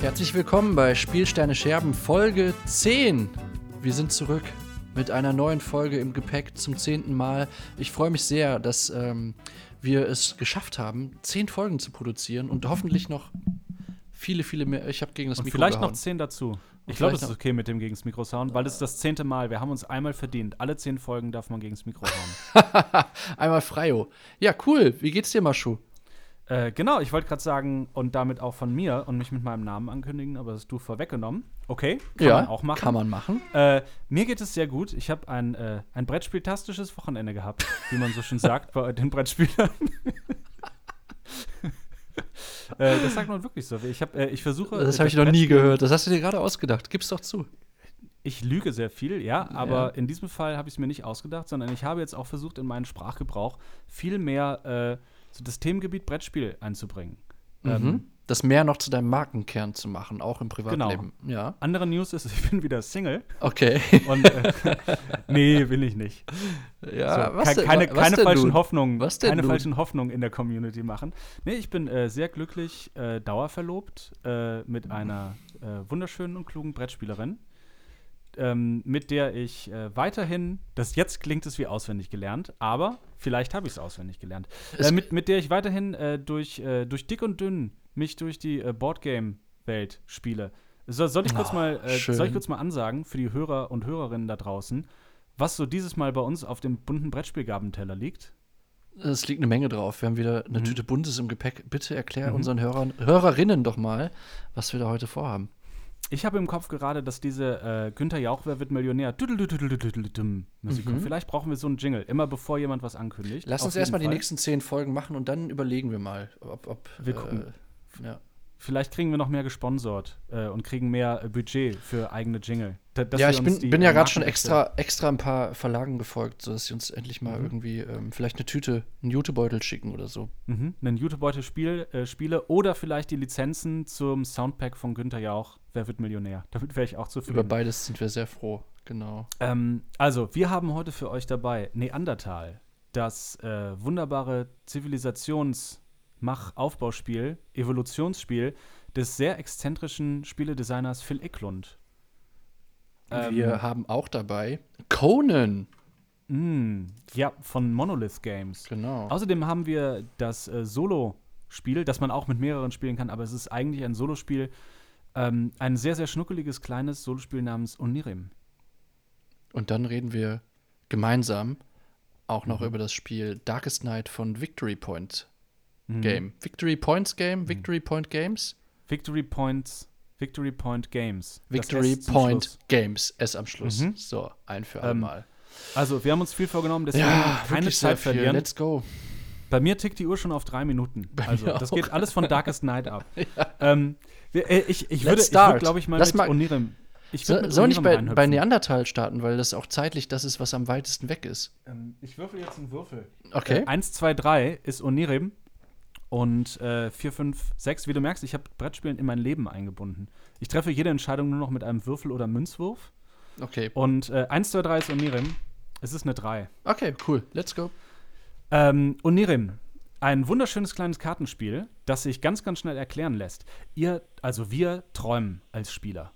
Herzlich willkommen bei Spielsteine Scherben Folge 10. Wir sind zurück mit einer neuen Folge im Gepäck zum zehnten Mal. Ich freue mich sehr, dass ähm, wir es geschafft haben, zehn Folgen zu produzieren und hoffentlich noch viele, viele mehr. Ich habe gegen das Und Mikro vielleicht gehauen. noch zehn dazu. Ich glaube, es ist okay mit dem gegens Mikro Sound, weil es ist das zehnte Mal. Wir haben uns einmal verdient. Alle zehn Folgen darf man gegens Mikro hauen. Einmal Freio. Ja, cool. Wie geht's dir, Maschu? Äh, genau, ich wollte gerade sagen und damit auch von mir und mich mit meinem Namen ankündigen, aber das hast du vorweggenommen. Okay, kann man auch machen. Kann man machen. Äh, mir geht es sehr gut. Ich habe ein, äh, ein Brettspieltastisches Wochenende gehabt, wie man so schön sagt bei den Brettspielern. äh, das sagt man wirklich so. Ich, hab, äh, ich versuche. Das habe ich noch nie gehört. Das hast du dir gerade ausgedacht. Gib's doch zu. Ich lüge sehr viel, ja, aber Ja. in diesem Fall habe ich es mir nicht ausgedacht, sondern ich habe jetzt auch versucht, in meinen Sprachgebrauch viel mehr äh, so das Themengebiet Brettspiel einzubringen. Ähm, Mhm. Das mehr noch zu deinem Markenkern zu machen, auch im Privatleben. Ja. andere News ist, ich bin wieder Single Okay. und äh, nee, bin ich nicht. ja, so, ke- keine was keine denn falschen nun? Hoffnungen, Was denn keine nun? falschen Hoffnungen in der Community machen. Nee, ich bin äh, sehr glücklich äh, dauerverlobt äh, mit einer äh, wunderschönen und klugen Brettspielerin, ähm, mit der ich äh, weiterhin, das jetzt klingt es wie auswendig gelernt, aber vielleicht habe ich es auswendig gelernt, äh, mit, mit der ich weiterhin äh, durch, äh, durch dick und dünn mich durch die äh, Boardgame-Welt spiele. So, soll, ich kurz Oh, mal, äh, soll ich kurz mal ansagen für die Hörer und Hörerinnen da draußen, was so dieses Mal bei uns auf dem bunten Brettspielgabenteller liegt? Es liegt eine Menge drauf. Wir haben wieder eine Mhm. Tüte Buntes im Gepäck. Bitte erklär Mhm. unseren Hörern, Hörerinnen doch mal, was wir da heute vorhaben. Ich habe im Kopf gerade, dass diese äh, Günther Jauch, wer wird Millionär? Musik. Mhm. Vielleicht brauchen wir so einen Jingle, immer bevor jemand was ankündigt. Lass uns erstmal die nächsten zehn Folgen machen und dann überlegen wir mal, ob. ob Wir gucken. Äh, ja. Vielleicht kriegen wir noch mehr gesponsort äh, und kriegen mehr äh, Budget für eigene Jingle. Da- ja, ich bin, bin ja äh, gerade schon extra, extra ein paar Verlagen gefolgt, sodass sie uns endlich mal Mhm. irgendwie ähm, vielleicht eine Tüte, einen Jutebeutel schicken oder so. Mhm, einen YouTube-Beutel-Spiel äh, spiele oder vielleicht die Lizenzen zum Soundpack von Günther Jauch. Wer wird Millionär? Damit wäre ich auch Über zufrieden. beides sind wir sehr froh. Genau. Ähm, also, wir haben heute für euch dabei Neandertal, das äh, wunderbare Zivilisationsmach-Aufbauspiel, Evolutionsspiel des sehr exzentrischen Spieledesigners Phil Eklund. Ähm, wir haben auch dabei Conan. mh, ja, von Monolith Games. Genau. Außerdem haben wir das äh, Solo-Spiel, das man auch mit mehreren spielen kann, aber es ist eigentlich ein Solospiel, ähm, ein sehr, sehr schnuckeliges kleines Solospiel namens Onirim. Und dann reden wir gemeinsam auch noch Mhm. über das Spiel Darkest Night von Victory Point Mhm. Game. Victory Points Game? Victory Point Games? Victory Points, Victory Point Games. Victory Point. Games. S am Schluss. Mhm. So, ein für Ähm, alle Mal. Also, wir haben uns viel vorgenommen, deswegen Ja, keine Zeit verlieren. Let's go. Bei mir tickt die Uhr schon auf drei Minuten. Also, mir das geht alles von Darkest Night ab. ähm, wir, äh, ich ich würde, ich würde glaube ich, mal Lass mit mal- Onirim. Ich So, soll nicht bei, bei. Neandertal starten, weil das auch zeitlich das ist, was am weitesten weg ist. Ähm, ich würfel jetzt einen Würfel. Okay. Äh, 1, 2, 3 ist Onirim. Und äh, 4, 5, 6, wie du merkst, ich habe Brettspielen in mein Leben eingebunden. Ich treffe jede Entscheidung nur noch mit einem Würfel oder Münzwurf. Okay. Und äh, 1, 2, 3 ist Onirim. Es ist eine 3. Okay, cool. Let's go. Ähm, Onirim. Ein wunderschönes kleines Kartenspiel, das sich ganz, ganz schnell erklären lässt. Ihr, also wir träumen als Spieler.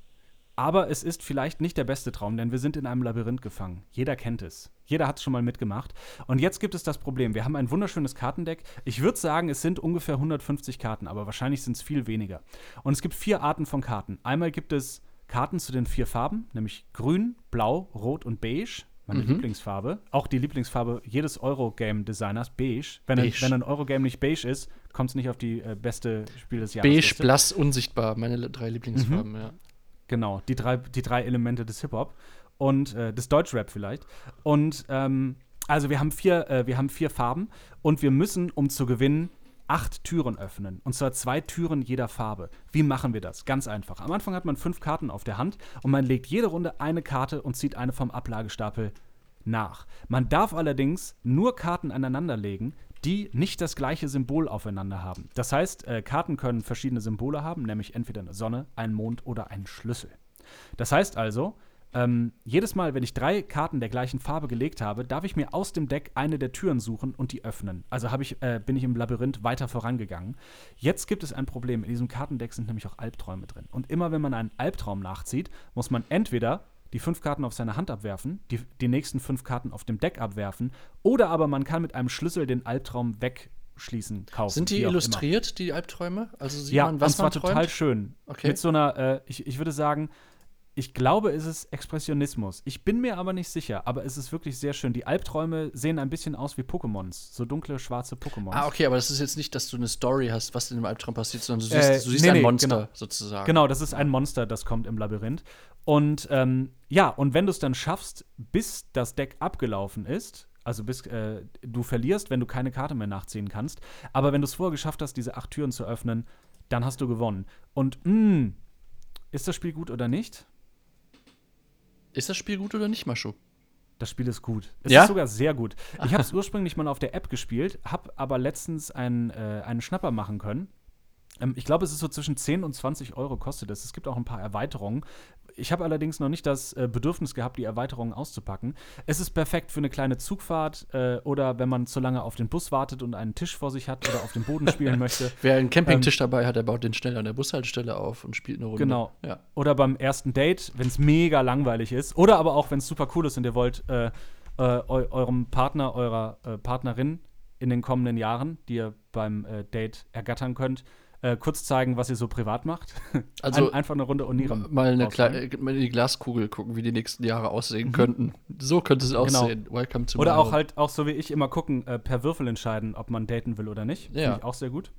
Aber es ist vielleicht nicht der beste Traum, denn wir sind in einem Labyrinth gefangen. Jeder kennt es. Jeder hat es schon mal mitgemacht. Und jetzt gibt es das Problem. Wir haben ein wunderschönes Kartendeck. Ich würde sagen, es sind ungefähr 150 Karten, aber wahrscheinlich sind es viel weniger. Und es gibt vier Arten von Karten. Einmal gibt es Karten zu den vier Farben, nämlich grün, blau, rot und beige. Meine Mhm. Lieblingsfarbe. Auch die Lieblingsfarbe jedes Eurogame-Designers, beige. Wenn, Ein, Beige. wenn ein Eurogame nicht beige ist, kommt es nicht auf die äh, beste Spiel des Jahres. Beige, blass, unsichtbar. Meine drei Lieblingsfarben, ja. Genau, die drei, die drei Elemente des Hip-Hop und äh, des Deutschrap vielleicht. Und ähm, also wir haben vier, äh, wir haben vier Farben und wir müssen, um zu gewinnen, acht Türen öffnen. Und zwar zwei Türen jeder Farbe. Wie machen wir das? Ganz einfach. Am Anfang hat man fünf Karten auf der Hand und man legt jede Runde eine Karte und zieht eine vom Ablagestapel nach. Man darf allerdings nur Karten aneinander legen, die nicht das gleiche Symbol aufeinander haben. Das heißt, äh, Karten können verschiedene Symbole haben, nämlich entweder eine Sonne, einen Mond oder einen Schlüssel. Das heißt also, ähm, jedes Mal, wenn ich drei Karten der gleichen Farbe gelegt habe, darf ich mir aus dem Deck eine der Türen suchen und die öffnen. Also ich, äh, bin ich im Labyrinth weiter vorangegangen. Jetzt gibt es ein Problem. In diesem Kartendeck sind nämlich auch Albträume drin. Und immer wenn man einen Albtraum nachzieht, muss man entweder die fünf Karten auf seine Hand abwerfen, die, die nächsten fünf Karten auf dem Deck abwerfen, oder aber man kann mit einem Schlüssel den Albtraum wegschließen, kaufen. Sind die illustriert, die Albträume? Also sieht ja, man, was und zwar man träumt? total schön. Okay. Mit so einer, äh, ich, ich würde sagen, ich glaube, es ist Expressionismus. Ich bin mir aber nicht sicher, aber es ist wirklich sehr schön. Die Albträume sehen ein bisschen aus wie Pokémons, so dunkle, schwarze Pokémons. Ah, okay, aber das ist jetzt nicht, dass du eine Story hast, was in dem Albtraum passiert, sondern du siehst, äh, du siehst nee, ein Monster genau. sozusagen. Genau, das ist ein Monster, das kommt im Labyrinth. Und ähm, ja, und wenn du es dann schaffst, bis das Deck abgelaufen ist, also bis äh, du verlierst, wenn du keine Karte mehr nachziehen kannst, aber wenn du es vorher geschafft hast, diese acht Türen zu öffnen, dann hast du gewonnen. Und mh, hm, ist das Spiel gut oder nicht? Ist das Spiel gut oder nicht, Mascho? Das Spiel ist gut. Es ja? ist sogar sehr gut. Ich habe es ursprünglich mal auf der App gespielt, habe aber letztens einen, äh, einen Schnapper machen können. Ähm, ich glaube, es ist so zwischen 10 und 20 Euro kostet es. Es gibt auch ein paar Erweiterungen. Ich habe allerdings noch nicht das äh, Bedürfnis gehabt, die Erweiterungen auszupacken. Es ist perfekt für eine kleine Zugfahrt äh, oder wenn man zu lange auf den Bus wartet und einen Tisch vor sich hat oder auf dem Boden spielen möchte. Wer einen Campingtisch ähm, dabei hat, der baut den schnell an der Bushaltestelle auf und spielt eine Runde. Genau. Ja. Oder beim ersten Date, wenn es mega langweilig ist. Oder aber auch, wenn es super cool ist und ihr wollt äh, äh eu eurem Partner, eurer äh, Partnerin in den kommenden Jahren, die ihr beim äh, Date ergattern könnt, äh, kurz zeigen, was ihr so privat macht. Also Ein, einfach eine Runde Oniram. Mal, eine kleine, mal in die Glaskugel gucken, wie die nächsten Jahre aussehen mhm. könnten. So könnte es genau. aussehen. Genau. Welcome to Oder auch halt, auch so wie ich immer gucken, äh, per Würfel entscheiden, ob man daten will oder nicht. Ja. Finde ich auch sehr gut.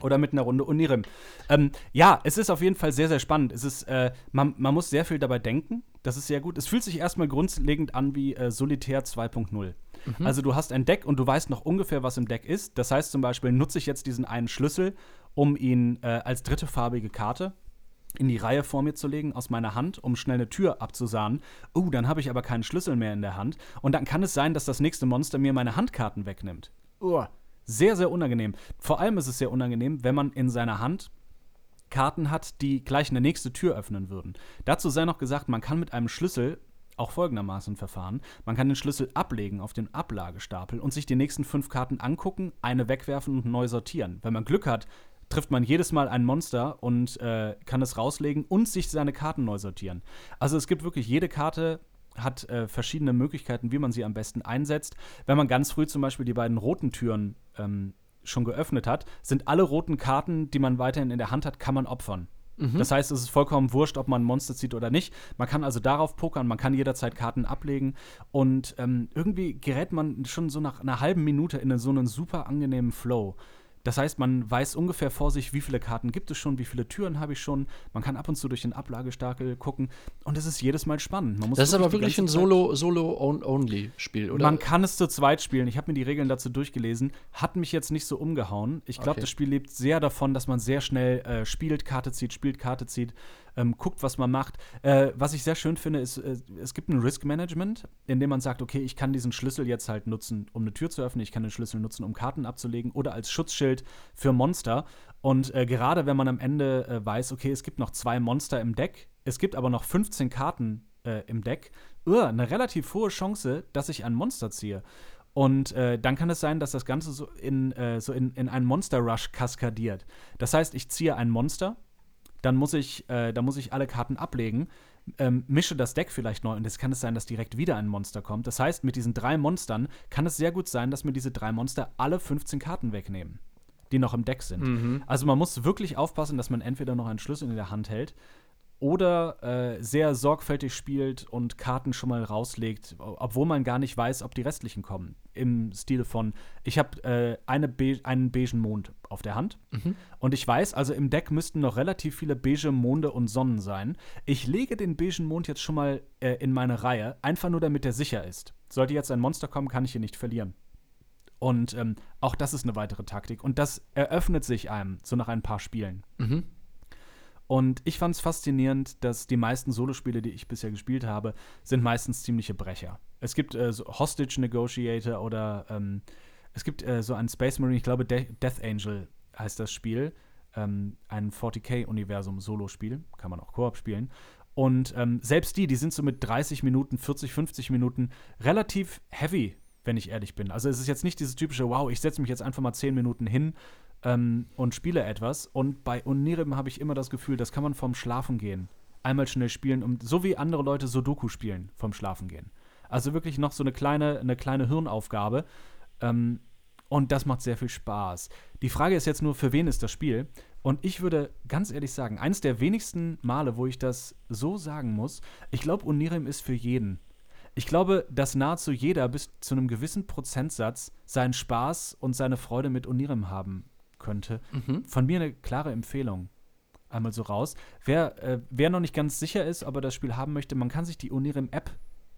Oder mit einer Runde Unirim. Ähm, ja, es ist auf jeden Fall sehr, sehr spannend. Es ist, äh, man, man muss sehr viel dabei denken. Das ist sehr gut. Es fühlt sich erstmal grundlegend an wie äh, Solitär 2.0. Mhm. Also du hast ein Deck und du weißt noch ungefähr, was im Deck ist. Das heißt zum Beispiel, nutze ich jetzt diesen einen Schlüssel, um ihn äh, als dritte farbige Karte in die Reihe vor mir zu legen aus meiner Hand, um schnell eine Tür abzusahnen. Oh, dann habe ich aber keinen Schlüssel mehr in der Hand. Und dann kann es sein, dass das nächste Monster mir meine Handkarten wegnimmt. Oh, sehr, sehr unangenehm. Vor allem ist es sehr unangenehm, wenn man in seiner Hand Karten hat, die gleich eine nächste Tür öffnen würden. Dazu sei noch gesagt, man kann mit einem Schlüssel auch folgendermaßen verfahren. Man kann den Schlüssel ablegen auf den Ablagestapel und sich die nächsten fünf Karten angucken, eine wegwerfen und neu sortieren. Wenn man Glück hat, trifft man jedes Mal ein Monster und äh, kann es rauslegen und sich seine Karten neu sortieren. Also es gibt wirklich jede Karte hat äh, verschiedene Möglichkeiten, wie man sie am besten einsetzt. Wenn man ganz früh zum Beispiel die beiden roten Türen ähm, schon geöffnet hat, sind alle roten Karten, die man weiterhin in der Hand hat, kann man opfern. Mhm. Das heißt, es ist vollkommen wurscht, ob man ein Monster zieht oder nicht. Man kann also darauf pokern, man kann jederzeit Karten ablegen und ähm, irgendwie gerät man schon so nach einer halben Minute in so einen super angenehmen Flow. Das heißt, man weiß ungefähr vor sich, wie viele Karten gibt es schon, wie viele Türen habe ich schon. Man kann ab und zu durch den Ablagestapel gucken und es ist jedes Mal spannend. das ist aber wirklich ein Solo-Only-Spiel, oder? Man kann es zu zweit spielen. Ich habe mir die Regeln dazu durchgelesen. Hat mich jetzt nicht so umgehauen. Ich glaube, okay. das Spiel lebt sehr davon, dass man sehr schnell äh, spielt, Karte zieht, spielt, Karte zieht ähm, guckt, was man macht. Äh, was ich sehr schön finde, ist, äh, es gibt ein Risk Management, in dem man sagt, okay, ich kann diesen Schlüssel jetzt halt nutzen, um eine Tür zu öffnen, ich kann den Schlüssel nutzen, um Karten abzulegen oder als Schutzschild für Monster. Und äh, gerade wenn man am Ende äh, weiß, okay, es gibt noch zwei Monster im Deck, es gibt aber noch 15 Karten äh, im Deck, uh, eine relativ hohe Chance, dass ich ein Monster ziehe. Und äh, dann kann es sein, dass das Ganze so in, äh, so in, in einen Monster Rush kaskadiert. Das heißt, ich ziehe ein Monster, dann muss ich, äh, dann muss ich alle Karten ablegen, ähm, mische das Deck vielleicht neu und jetzt kann es sein, dass direkt wieder ein Monster kommt. Das heißt, mit diesen drei Monstern kann es sehr gut sein, dass mir diese drei Monster alle 15 Karten wegnehmen, die noch im Deck sind. Mhm. Also man muss wirklich aufpassen, dass man entweder noch einen Schlüssel in der Hand hält oder äh, sehr sorgfältig spielt und Karten schon mal rauslegt, obwohl man gar nicht weiß, ob die restlichen kommen. Im Stil von, ich habe äh, eine Be einen beigen Mond auf der Hand mhm. und ich weiß, also im Deck müssten noch relativ viele beige Monde und Sonnen sein. Ich lege den beigen Mond jetzt schon mal äh, in meine Reihe, einfach nur damit er sicher ist. Sollte jetzt ein Monster kommen, kann ich ihn nicht verlieren. Und ähm, auch das ist eine weitere Taktik. Und das eröffnet sich einem so nach ein paar Spielen. Mhm. Und ich fand es faszinierend, dass die meisten Solospiele, die ich bisher gespielt habe, sind meistens ziemliche Brecher. Es gibt äh, so Hostage Negotiator oder ähm, es gibt äh, so einen Space Marine, ich glaube De Death Angel heißt das Spiel. Ähm, ein 40k-Universum-Solospiel, kann man auch Koop spielen. Und ähm, selbst die, die sind so mit 30 Minuten, 40, 50 Minuten relativ heavy, wenn ich ehrlich bin. Also es ist jetzt nicht dieses typische, wow, ich setze mich jetzt einfach mal 10 Minuten hin ähm, und spiele etwas. Und bei Unirim habe ich immer das Gefühl, das kann man vom Schlafen gehen. Einmal schnell spielen, um, so wie andere Leute Sudoku spielen, vom Schlafen gehen. Also wirklich noch so eine kleine, eine kleine Hirnaufgabe. Ähm, und das macht sehr viel Spaß. Die Frage ist jetzt nur, für wen ist das Spiel? Und ich würde ganz ehrlich sagen, eines der wenigsten Male, wo ich das so sagen muss, ich glaube, Unirim ist für jeden. Ich glaube, dass nahezu jeder bis zu einem gewissen Prozentsatz seinen Spaß und seine Freude mit Unirim haben könnte. Mhm. Von mir eine klare Empfehlung. Einmal so raus. Wer, äh, wer noch nicht ganz sicher ist, ob er das Spiel haben möchte, man kann sich die Unirim-App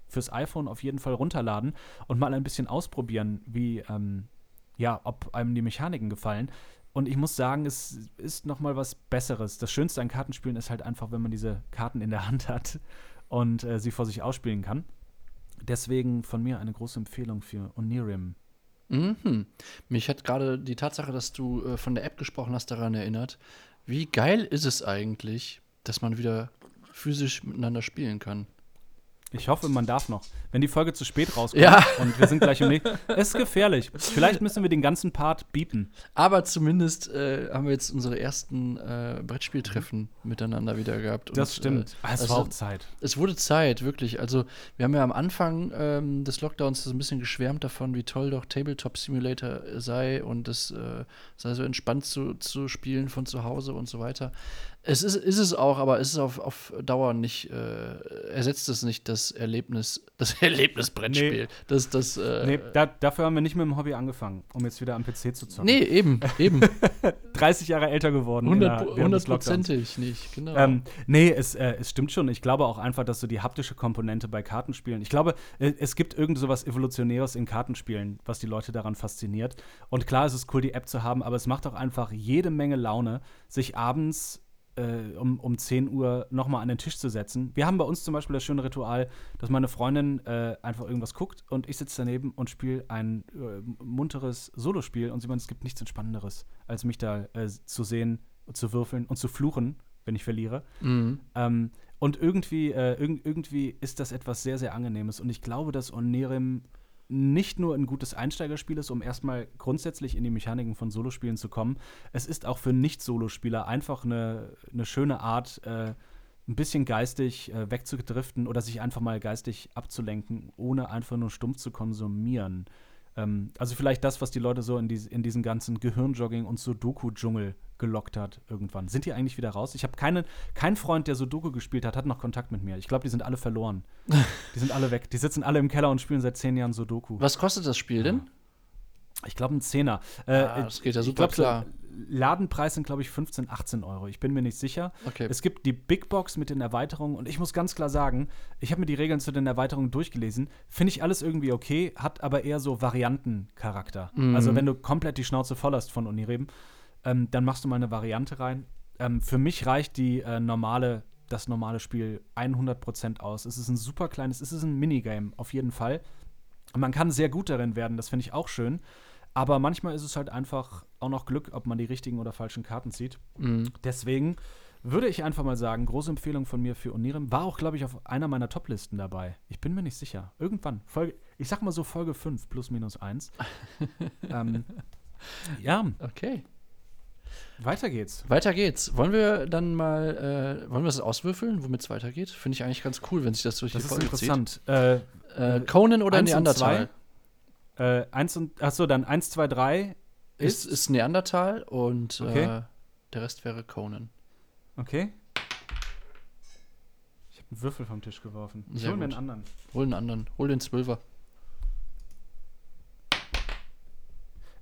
fürs iPhone auf jeden Fall runterladen und mal ein bisschen ausprobieren, wie, ähm, ja, ob einem die Mechaniken gefallen. Und ich muss sagen, es ist noch mal was Besseres. Das Schönste an Kartenspielen ist halt einfach, wenn man diese Karten in der Hand hat und äh, sie vor sich ausspielen kann. Deswegen von mir eine große Empfehlung für Onirim. Mhm. Mich hat gerade die Tatsache, dass du äh, von der App gesprochen hast, daran erinnert. Wie geil ist es eigentlich, dass man wieder physisch miteinander spielen kann? Ich hoffe, man darf noch. Wenn die Folge zu spät rauskommt Ja. und wir sind gleich im nächsten. Es ist gefährlich. Vielleicht müssen wir den ganzen Part biepen. Aber zumindest äh, haben wir jetzt unsere ersten äh, Brettspieltreffen miteinander wieder gehabt. Und, Das stimmt. Äh, es also, war auch Zeit. es wurde Zeit, wirklich. Also, wir haben ja am Anfang ähm, des Lockdowns so ein bisschen geschwärmt davon, wie toll doch Tabletop Simulator äh, sei und es äh, sei so entspannt zu, zu spielen von zu Hause und so weiter. Es ist, ist es auch, aber es ist auf, auf Dauer nicht, äh, ersetzt es nicht das Erlebnis, das Erlebnisbrettspiel. Nee. Das, das, äh, Nee, da, dafür haben wir nicht mit dem Hobby angefangen, um jetzt wieder am PC zu zocken. nee, eben, eben. 30 Jahre älter geworden. in der- Hundert- während des Lockdowns. Hundertprozentig nicht, genau. Ähm, nee, es, äh, es stimmt schon. Ich glaube auch einfach, dass so die haptische Komponente bei Kartenspielen. Ich glaube, äh, es gibt irgend so was Evolutionäres in Kartenspielen, was die Leute daran fasziniert. Und klar, es ist cool, die App zu haben, aber es macht auch einfach jede Menge Laune, sich abends äh, um, um 10 Uhr nochmal an den Tisch zu setzen. Wir haben bei uns zum Beispiel das schöne Ritual, dass meine Freundin äh, einfach irgendwas guckt und ich sitze daneben und spiele ein äh, munteres Solospiel und sie meint, es gibt nichts Entspannenderes, als mich da äh, zu sehen, zu würfeln und zu fluchen, wenn ich verliere. mhm. Ähm, und irgendwie, äh, irg irgendwie ist das etwas sehr, sehr Angenehmes. Und ich glaube, dass Onerim nicht nur ein gutes Einsteigerspiel ist, um erstmal grundsätzlich in die Mechaniken von Solospielen zu kommen. Es ist auch für Nicht-Solospieler einfach eine, eine schöne Art, äh, ein bisschen geistig äh, wegzudriften oder sich einfach mal geistig abzulenken, ohne einfach nur stumpf zu konsumieren. Ähm, also vielleicht das, was die Leute so in, dies, in diesen ganzen Gehirnjogging- und Sudoku-Dschungel gelockt hat irgendwann. Sind die eigentlich wieder raus? Ich habe keinen kein Freund, der Sudoku gespielt hat, hat noch Kontakt mit mir. Ich glaube, die sind alle verloren. die sind alle weg. Die sitzen alle im Keller und spielen seit zehn Jahren Sudoku. Was kostet das Spiel denn? Ich glaube, ein Zehner. Äh, Ah, das geht ja super glaub, so klar. Ladenpreis sind, glaube ich, 15, 18 Euro. Ich bin mir nicht sicher. Okay. Es gibt die Big Box mit den Erweiterungen und ich muss ganz klar sagen, ich habe mir die Regeln zu den Erweiterungen durchgelesen. Finde ich alles irgendwie okay, hat aber eher so Variantencharakter. Mhm. Also, wenn du komplett die Schnauze voll hast von Unireben, ähm, dann machst du mal eine Variante rein. Ähm, für mich reicht die äh, normale, das normale Spiel 100% aus. Es ist ein super kleines, es ist ein Minigame, auf jeden Fall. Und man kann sehr gut darin werden, das finde ich auch schön. Aber manchmal ist es halt einfach auch noch Glück, ob man die richtigen oder falschen Karten zieht. Mhm. Deswegen würde ich einfach mal sagen, große Empfehlung von mir für Onirim. War auch, glaube ich, auf einer meiner Top-Listen dabei. Ich bin mir nicht sicher. Irgendwann. Folge, ich sag mal so Folge 5 plus minus 1. ähm, ja, Okay. weiter geht's. Weiter geht's. Wollen wir dann mal, äh, wollen wir das auswürfeln, womit es weitergeht? Finde ich eigentlich ganz cool, wenn sich das durch Das die ist Folge interessant. Äh, zieht. Äh, Conan oder Neandertal? Äh, eins und, achso, dann 1, 2, 3 Ist, ist Neandertal und Okay. äh, der Rest wäre Conan. Okay. Ich habe einen Würfel vom Tisch geworfen. Ich Sehr hol mir einen anderen. Hol einen anderen. Hol den Zwölfer.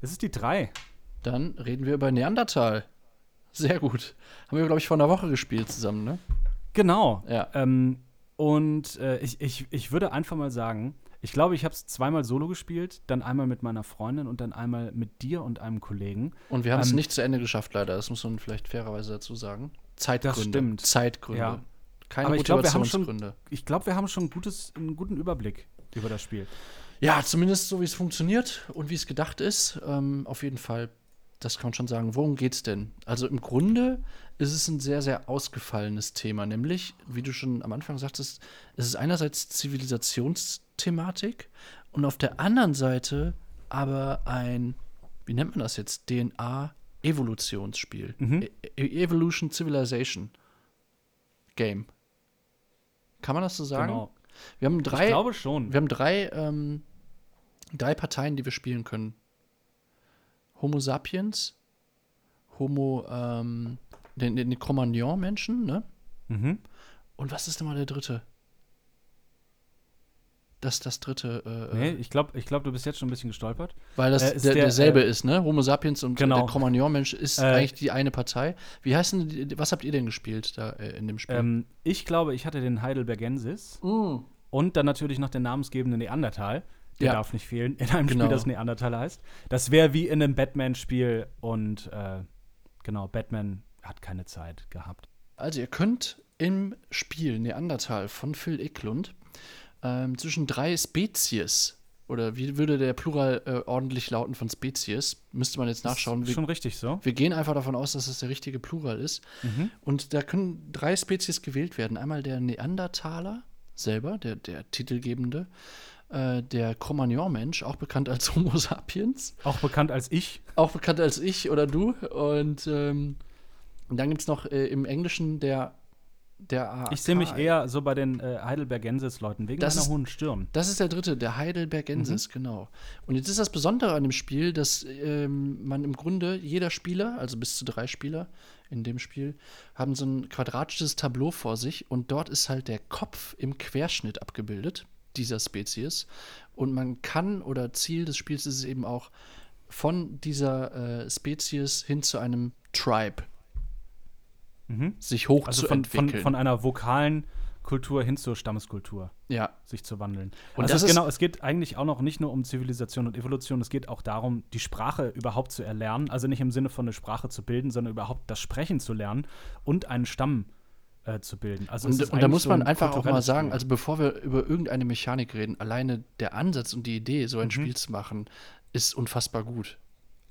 Es ist die 3. Dann reden wir über Neandertal. Sehr gut. Haben wir, glaube ich, vor einer Woche gespielt zusammen, ne? Genau. Ja. Ähm, und äh, ich, ich, ich würde einfach mal sagen, ich glaube, ich habe es zweimal solo gespielt, dann einmal mit meiner Freundin und dann einmal mit dir und einem Kollegen. Und wir haben es Ähm, nicht zu Ende geschafft, leider. Das muss man vielleicht fairerweise dazu sagen. Zeitgründe. stimmt. Zeitgründe. Ja. Keine Aber ich glaub, wir haben schon- Motivationsgründe. Ich glaube, wir haben schon gutes, einen guten Überblick über das Spiel. Ja, zumindest so, wie es funktioniert und wie es gedacht ist. Ähm, auf jeden Fall das kann man schon sagen. Worum geht's denn? Also im Grunde ist es ein sehr, sehr ausgefallenes Thema, nämlich, wie du schon am Anfang sagtest, es ist einerseits Zivilisationsthematik und auf der anderen Seite aber ein, wie nennt man das jetzt, DNA-Evolutionsspiel. Mhm. E E- Evolution Civilization Game. Kann man das so sagen? Genau. Wir haben drei, ich glaube schon. wir haben drei, ähm, drei Parteien, die wir spielen können. Homo sapiens, Homo, ähm, den, den Cro-Magnon-Menschen, ne? Mhm. Und was ist denn mal der dritte? Das das dritte, äh, Nee, äh, ich glaube, ich glaub, du bist jetzt schon ein bisschen gestolpert. weil das äh, der, der, derselbe äh, ist, ne? Homo sapiens und Genau. der Cro-Magnon-Mensch ist Äh, eigentlich die eine Partei. Wie heißen die, was habt ihr denn gespielt da äh, in dem Spiel? Ähm, ich glaube, ich hatte den Heidelbergensis Mm. und dann natürlich noch den namensgebenden Neandertal. Der Ja. darf nicht fehlen in einem Genau. Spiel, das Neandertal heißt. Das wäre wie in einem Batman-Spiel und äh, genau, Batman hat keine Zeit gehabt. Also ihr könnt im Spiel Neandertal von Phil Eklund ähm, zwischen drei Spezies oder wie würde der Plural äh, ordentlich lauten von Spezies? Müsste man jetzt nachschauen. Ist Wir, schon richtig so. wir gehen einfach davon aus, dass es der richtige Plural ist. Mhm. Und da können drei Spezies gewählt werden. Einmal der Neandertaler selber, der, der titelgebende, äh, der Cro-Magnon-Mensch, auch bekannt als Homo sapiens, Auch bekannt als ich. auch bekannt als ich oder du. Und ähm, dann gibt es noch äh, im Englischen der, der AAK. Ich sehe mich eher so bei den äh, Heidelbergensis-Leuten wegen Das ist- hohen Stirn. Das ist der dritte, der Heidelbergensis, genau. Und jetzt ist das Besondere an dem Spiel, dass ähm, man im Grunde, jeder Spieler, also bis zu drei Spieler in dem Spiel, haben so ein quadratisches Tableau vor sich und dort ist halt der Kopf im Querschnitt abgebildet, dieser Spezies. Und man kann, oder Ziel des Spiels ist es eben auch, von dieser äh, Spezies hin zu einem Tribe Mhm. sich hoch Also zu von, von, entwickeln. von einer vokalen Kultur hin zur Stammeskultur ja, sich zu wandeln. Und also das es, ist- genau, es geht eigentlich auch noch nicht nur um Zivilisation und Evolution, es geht auch darum, die Sprache überhaupt zu erlernen. Also nicht im Sinne von eine Sprache zu bilden, sondern überhaupt das Sprechen zu lernen und einen Stamm äh, zu bilden. Also Und, und da muss so man ein einfach auch mal sagen, Spiel. also bevor wir über irgendeine Mechanik reden, alleine der Ansatz und die Idee, so ein Mhm. Spiel zu machen, ist unfassbar gut.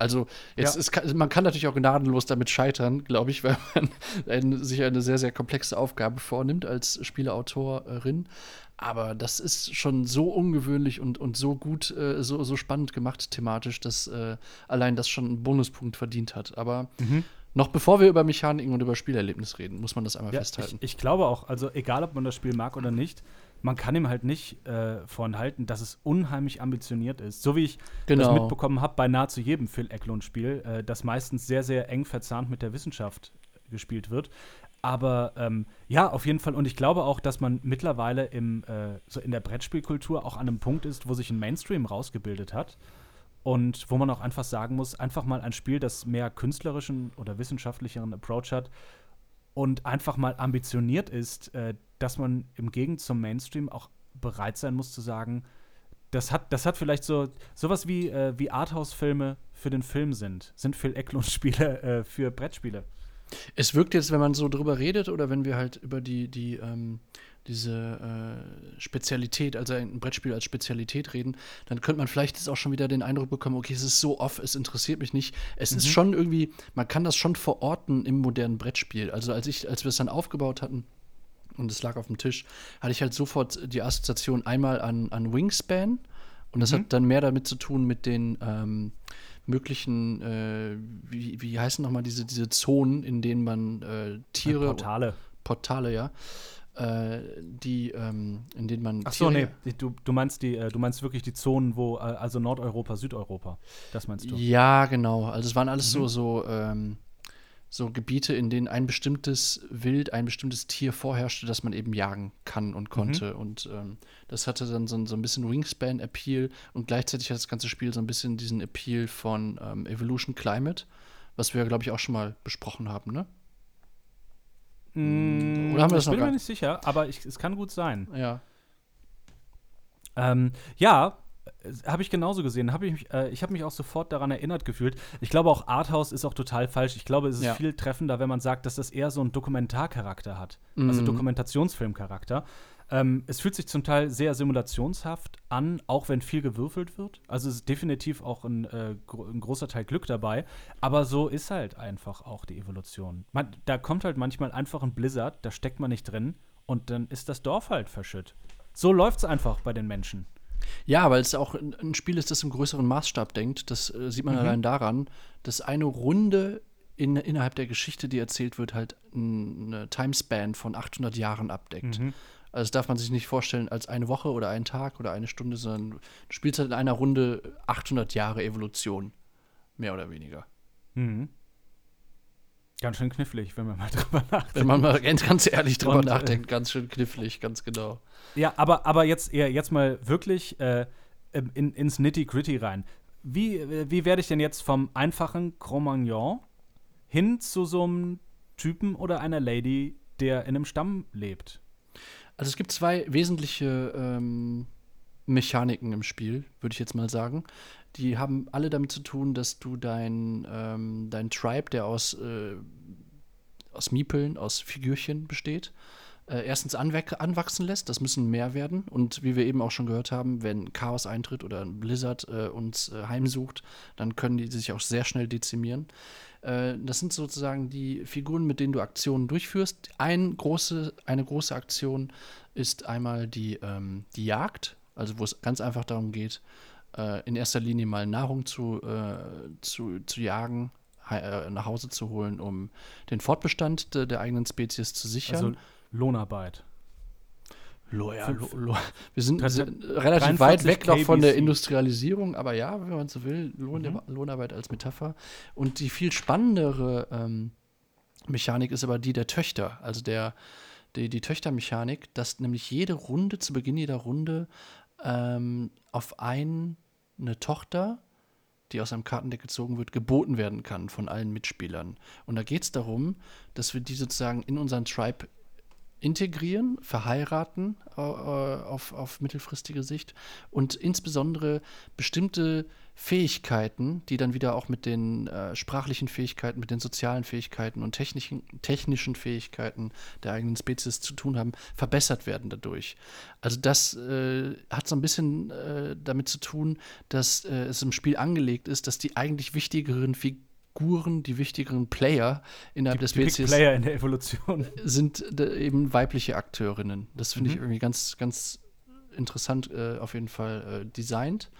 Also jetzt Ja. ist, man kann natürlich auch gnadenlos damit scheitern, glaube ich, weil man ein, sich eine sehr, sehr komplexe Aufgabe vornimmt als Spieleautorin. Aber das ist schon so ungewöhnlich und, und so gut, äh, so, so spannend gemacht thematisch, dass äh, allein das schon einen Bonuspunkt verdient hat. Aber Mhm. noch bevor wir über Mechaniken und über Spielerlebnis reden, muss man das einmal Ja, festhalten. ich, ich glaube auch, also egal, ob man das Spiel mag oder nicht, man kann ihm halt nicht äh, vorenthalten, dass es unheimlich ambitioniert ist. So wie ich das Genau. mitbekommen habe bei nahezu jedem Phil Eklund-Spiel, äh, das meistens sehr, sehr eng verzahnt mit der Wissenschaft gespielt wird. Aber ähm, ja, auf jeden Fall. Und ich glaube auch, dass man mittlerweile im, äh, so in der Brettspielkultur auch an einem Punkt ist, wo sich ein Mainstream rausgebildet hat. Und wo man auch einfach sagen muss, einfach mal ein Spiel, das mehr künstlerischen oder wissenschaftlicheren Approach hat und einfach mal ambitioniert ist, äh, dass man im Gegensatz zum Mainstream auch bereit sein muss zu sagen, das hat, das hat vielleicht so sowas wie, äh, wie Arthouse-Filme für den Film sind, sind Phil Eklund-Spiele äh, für Brettspiele. Es wirkt jetzt, wenn man so drüber redet oder wenn wir halt über die, die, ähm, diese äh, Spezialität, also ein Brettspiel als Spezialität reden, dann könnte man vielleicht jetzt auch schon wieder den Eindruck bekommen, okay, es ist so off, es interessiert mich nicht. Es ist schon irgendwie, man kann das schon verorten im modernen Brettspiel. Also als ich, als wir es dann aufgebaut hatten und es lag auf dem Tisch, hatte ich halt sofort die Assoziation einmal an, an Wingspan und das hat dann mehr damit zu tun mit den ähm, möglichen, äh, wie, wie heißen nochmal diese, diese Zonen, in denen man äh, Tiere, Portale. Portale, ja, äh, die, ähm, in denen man Ach so, nee, Tiere, die- du, du meinst die, äh, du meinst wirklich die Zonen, wo, äh, also Nordeuropa, Südeuropa. Das meinst du? Ja, genau. Also es waren alles Mhm. so, so, ähm, so Gebiete, in denen ein bestimmtes Wild, ein bestimmtes Tier vorherrschte, das man eben jagen kann und konnte. Und ähm, das hatte dann so, ein- so ein bisschen Wingspan-Appeal und gleichzeitig hat das ganze Spiel so ein bisschen diesen Appeal von ähm, Evolution Climate, was wir, glaube ich, auch schon mal besprochen haben, ne? Mm, Oder haben wir das ich noch bin gar- mir nicht sicher, aber ich, es kann gut sein. Ja. Ähm, ja, habe ich genauso gesehen. Hab ich mich, äh, ich habe mich auch sofort daran erinnert gefühlt. Ich glaube auch Arthouse ist auch total falsch. Ich glaube, es ist Ja. viel treffender, wenn man sagt, dass das eher so einen Dokumentarcharakter hat. Also Mhm. Dokumentationsfilmcharakter. Ähm, es fühlt sich zum Teil sehr simulationshaft an, auch wenn viel gewürfelt wird. Also es ist definitiv auch ein, äh, gro ein großer Teil Glück dabei. Aber so ist halt einfach auch die Evolution. Man, da kommt halt manchmal einfach ein Blizzard, da steckt man nicht drin und dann ist das Dorf halt verschütt. So läuft es einfach bei den Menschen. Ja, weil es auch ein Spiel ist, das im größeren Maßstab denkt. Das äh, sieht man mhm. allein daran, dass eine Runde in, innerhalb der Geschichte, die erzählt wird, halt eine Timespan von 800 Jahren abdeckt. Mhm. Also das darf man sich nicht vorstellen als eine Woche oder einen Tag oder eine Stunde, sondern du spielst halt in einer Runde 800 Jahre Evolution. Mehr oder weniger. Mhm. Ganz schön knifflig, wenn man mal drüber nachdenkt. Wenn man mal ganz ehrlich drüber Und, äh, nachdenkt, ganz schön knifflig, ganz genau. Ja, aber, aber jetzt, jetzt mal wirklich äh, in, ins Nitty-Gritty rein. Wie, wie werde ich denn jetzt vom einfachen Cro-Magnon hin zu so einem Typen oder einer Lady, der in einem Stamm lebt? Also es gibt zwei wesentliche ähm, Mechaniken im Spiel, würde ich jetzt mal sagen. Die haben alle damit zu tun, dass du dein, ähm, dein Tribe, der aus, äh, aus Miepeln, aus Figürchen besteht, äh, erstens anwachsen lässt. Das müssen mehr werden. Und wie wir eben auch schon gehört haben, wenn Chaos eintritt oder ein Blizzard äh, uns äh, heimsucht, dann können die sich auch sehr schnell dezimieren. Äh, das sind sozusagen die Figuren, mit denen du Aktionen durchführst. Ein große, eine große Aktion ist einmal die, ähm, die Jagd, also wo es ganz einfach darum geht, äh, in erster Linie mal Nahrung zu, äh, zu, zu jagen, nach Hause zu holen, um den Fortbestand de, der eigenen Spezies zu sichern. Also Lohnarbeit. Lo, ja, lo, lo. Wir sind, sind relativ weit weg noch von der Industrialisierung, aber ja, wenn man so will, Lohn, mhm. Lohnarbeit als Metapher. Und die viel spannendere ähm, Mechanik ist aber die der Töchter, also der, die, die Töchtermechanik, dass nämlich jede Runde, zu Beginn jeder Runde, ähm, auf ein, eine Tochter, die aus einem Kartendeck gezogen wird, geboten werden kann von allen Mitspielern. Und da geht es darum, dass wir die sozusagen in unseren Tribe integrieren, verheiraten äh, auf, auf mittelfristige Sicht und insbesondere bestimmte Fähigkeiten, die dann wieder auch mit den äh, sprachlichen Fähigkeiten, mit den sozialen Fähigkeiten und technischen, technischen Fähigkeiten der eigenen Spezies zu tun haben, verbessert werden dadurch. Also das äh, hat so ein bisschen äh, damit zu tun, dass äh, es im Spiel angelegt ist, dass die eigentlich wichtigeren Figuren Figuren, die wichtigeren Player innerhalb die, der Spezies die Player in der Evolution sind eben weibliche Akteurinnen. Das finde mhm. ich irgendwie ganz, ganz interessant äh, auf jeden Fall äh, designt.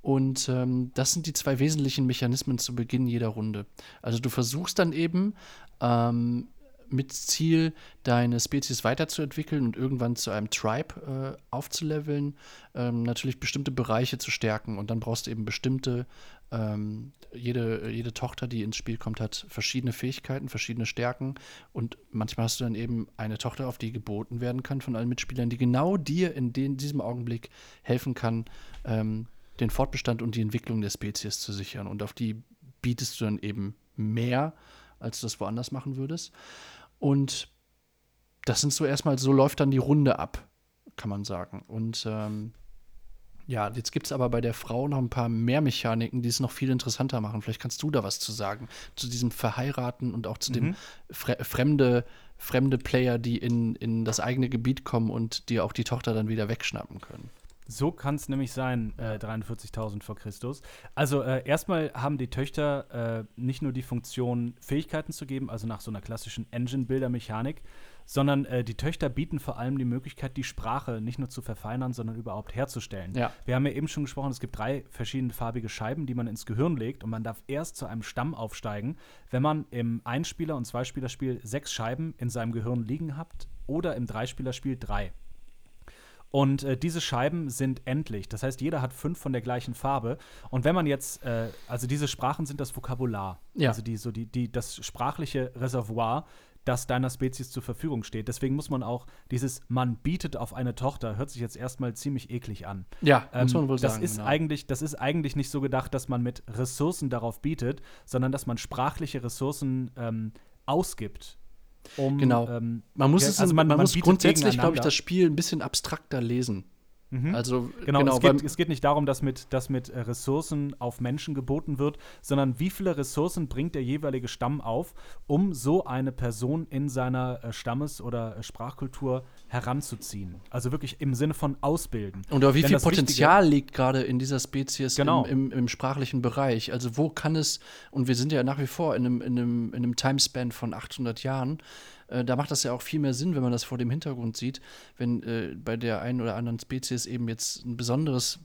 Und ähm, das sind die zwei wesentlichen Mechanismen zu Beginn jeder Runde. Also du versuchst dann eben ähm, mit Ziel, deine Spezies weiterzuentwickeln und irgendwann zu einem Tribe äh, aufzuleveln, ähm, natürlich bestimmte Bereiche zu stärken. Und dann brauchst du eben bestimmte, ähm, jede, jede Tochter, die ins Spiel kommt, hat verschiedene Fähigkeiten, verschiedene Stärken. Und manchmal hast du dann eben eine Tochter, auf die geboten werden kann von allen Mitspielern, die genau dir in den, diesem Augenblick helfen kann, ähm, den Fortbestand und die Entwicklung der Spezies zu sichern. Und auf die bietest du dann eben mehr, als du das woanders machen würdest. Und das sind so erstmal, so läuft dann die Runde ab, kann man sagen. Und ähm, ja, jetzt gibt es aber bei der Frau noch ein paar mehr Mechaniken, die es noch viel interessanter machen. Vielleicht kannst du da was zu sagen. Zu diesem Verheiraten und auch zu mhm. dem fre fremde, fremde Player, die in, in das eigene Gebiet kommen und dir auch die Tochter dann wieder wegschnappen können. So kann es nämlich sein, äh, 43.000 vor Christus. Also äh, erstmal haben die Töchter äh, nicht nur die Funktion, Fähigkeiten zu geben, also nach so einer klassischen Engine-Builder-Mechanik, sondern äh, die Töchter bieten vor allem die Möglichkeit, die Sprache nicht nur zu verfeinern, sondern überhaupt herzustellen. Ja. Wir haben ja eben schon gesprochen, es gibt drei verschiedene farbige Scheiben, die man ins Gehirn legt und man darf erst zu einem Stamm aufsteigen, wenn man im Einspieler- und Zweispielerspiel sechs Scheiben in seinem Gehirn liegen hat oder im Dreispielerspiel drei. Und äh, diese Scheiben sind endlich. Das heißt, jeder hat fünf von der gleichen Farbe. Und wenn man jetzt, äh, also diese Sprachen sind das Vokabular. Ja. Also die, so die, die, das sprachliche Reservoir, das deiner Spezies zur Verfügung steht. Deswegen muss man auch dieses man bietet auf eine Tochter, hört sich jetzt erstmal ziemlich eklig an. Ja, ähm, muss man wohl das sagen. Ist genau. eigentlich, das ist eigentlich nicht so gedacht, dass man mit Ressourcen darauf bietet, sondern dass man sprachliche Ressourcen ähm, ausgibt um, genau. Ähm, man muss, es, also man, man, man muss grundsätzlich, glaube ich, das Spiel ein bisschen abstrakter lesen. Mhm. Also genau, genau es, geht, es, geht, nicht darum, dass mit, dass mit äh, Ressourcen auf Menschen geboten wird, sondern wie viele Ressourcen bringt der jeweilige Stamm auf, um so eine Person in seiner äh, Stammes- oder äh, Sprachkultur heranzuziehen. Also wirklich im Sinne von ausbilden. Und wie Denn viel Potenzial Wichtige, liegt gerade in dieser Spezies genau. im, im, im, sprachlichen Bereich? Also wo kann es, und wir sind ja nach wie vor in einem, in einem, in einem Timespan von 800 Jahren, äh, da macht das ja auch viel mehr Sinn, wenn man das vor dem Hintergrund sieht, wenn äh, bei der einen oder anderen Spezies eben jetzt ein besonderes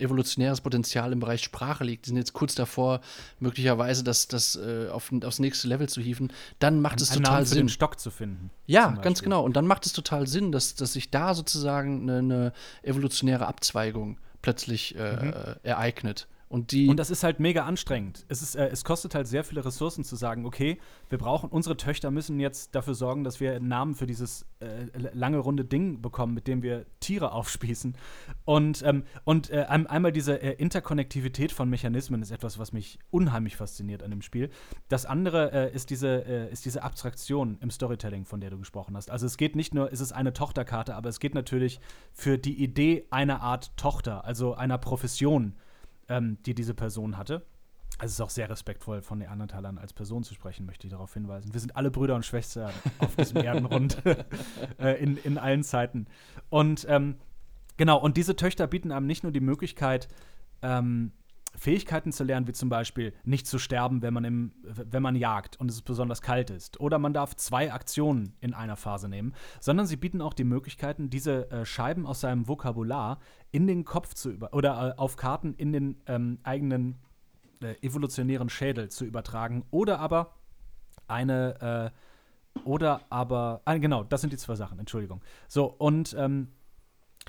evolutionäres Potenzial im Bereich Sprache liegt, die sind jetzt kurz davor, möglicherweise das, das äh, auf, aufs nächste Level zu hieven, dann macht ein, es total Sinn. den Stock zu finden. Ja, ganz genau. Und dann macht es total Sinn, dass, dass sich da sozusagen eine, eine evolutionäre Abzweigung plötzlich äh, mhm. ereignet. Und, die und das ist halt mega anstrengend. Es, ist, äh, es kostet halt sehr viele Ressourcen zu sagen, okay, wir brauchen, unsere Töchter müssen jetzt dafür sorgen, dass wir einen Namen für dieses äh, lange runde Ding bekommen, mit dem wir Tiere aufspießen. Und, ähm, und äh, einmal diese äh, Interkonnektivität von Mechanismen ist etwas, was mich unheimlich fasziniert an dem Spiel. Das andere äh, ist, diese, äh, ist diese Abstraktion im Storytelling, von der du gesprochen hast. Also es geht nicht nur, es ist eine Tochterkarte, aber es geht natürlich für die Idee einer Art Tochter, also einer Profession ähm, die diese Person hatte. Also es ist auch sehr respektvoll von Neandertalern als Person zu sprechen, möchte ich darauf hinweisen. Wir sind alle Brüder und Schwestern auf diesem Erdenrund äh, in, in allen Zeiten. Und ähm, genau, und diese Töchter bieten einem nicht nur die Möglichkeit, ähm, Fähigkeiten zu lernen, wie zum Beispiel nicht zu sterben, wenn man, im, wenn man jagt und es besonders kalt ist. Oder man darf zwei Aktionen in einer Phase nehmen, sondern sie bieten auch die Möglichkeiten, diese äh, Scheiben aus seinem Vokabular in den Kopf zu über oder äh, auf Karten in den ähm, eigenen äh, evolutionären Schädel zu übertragen. Oder aber eine äh, oder aber, ah, genau, das sind die zwei Sachen, Entschuldigung. So, und ähm,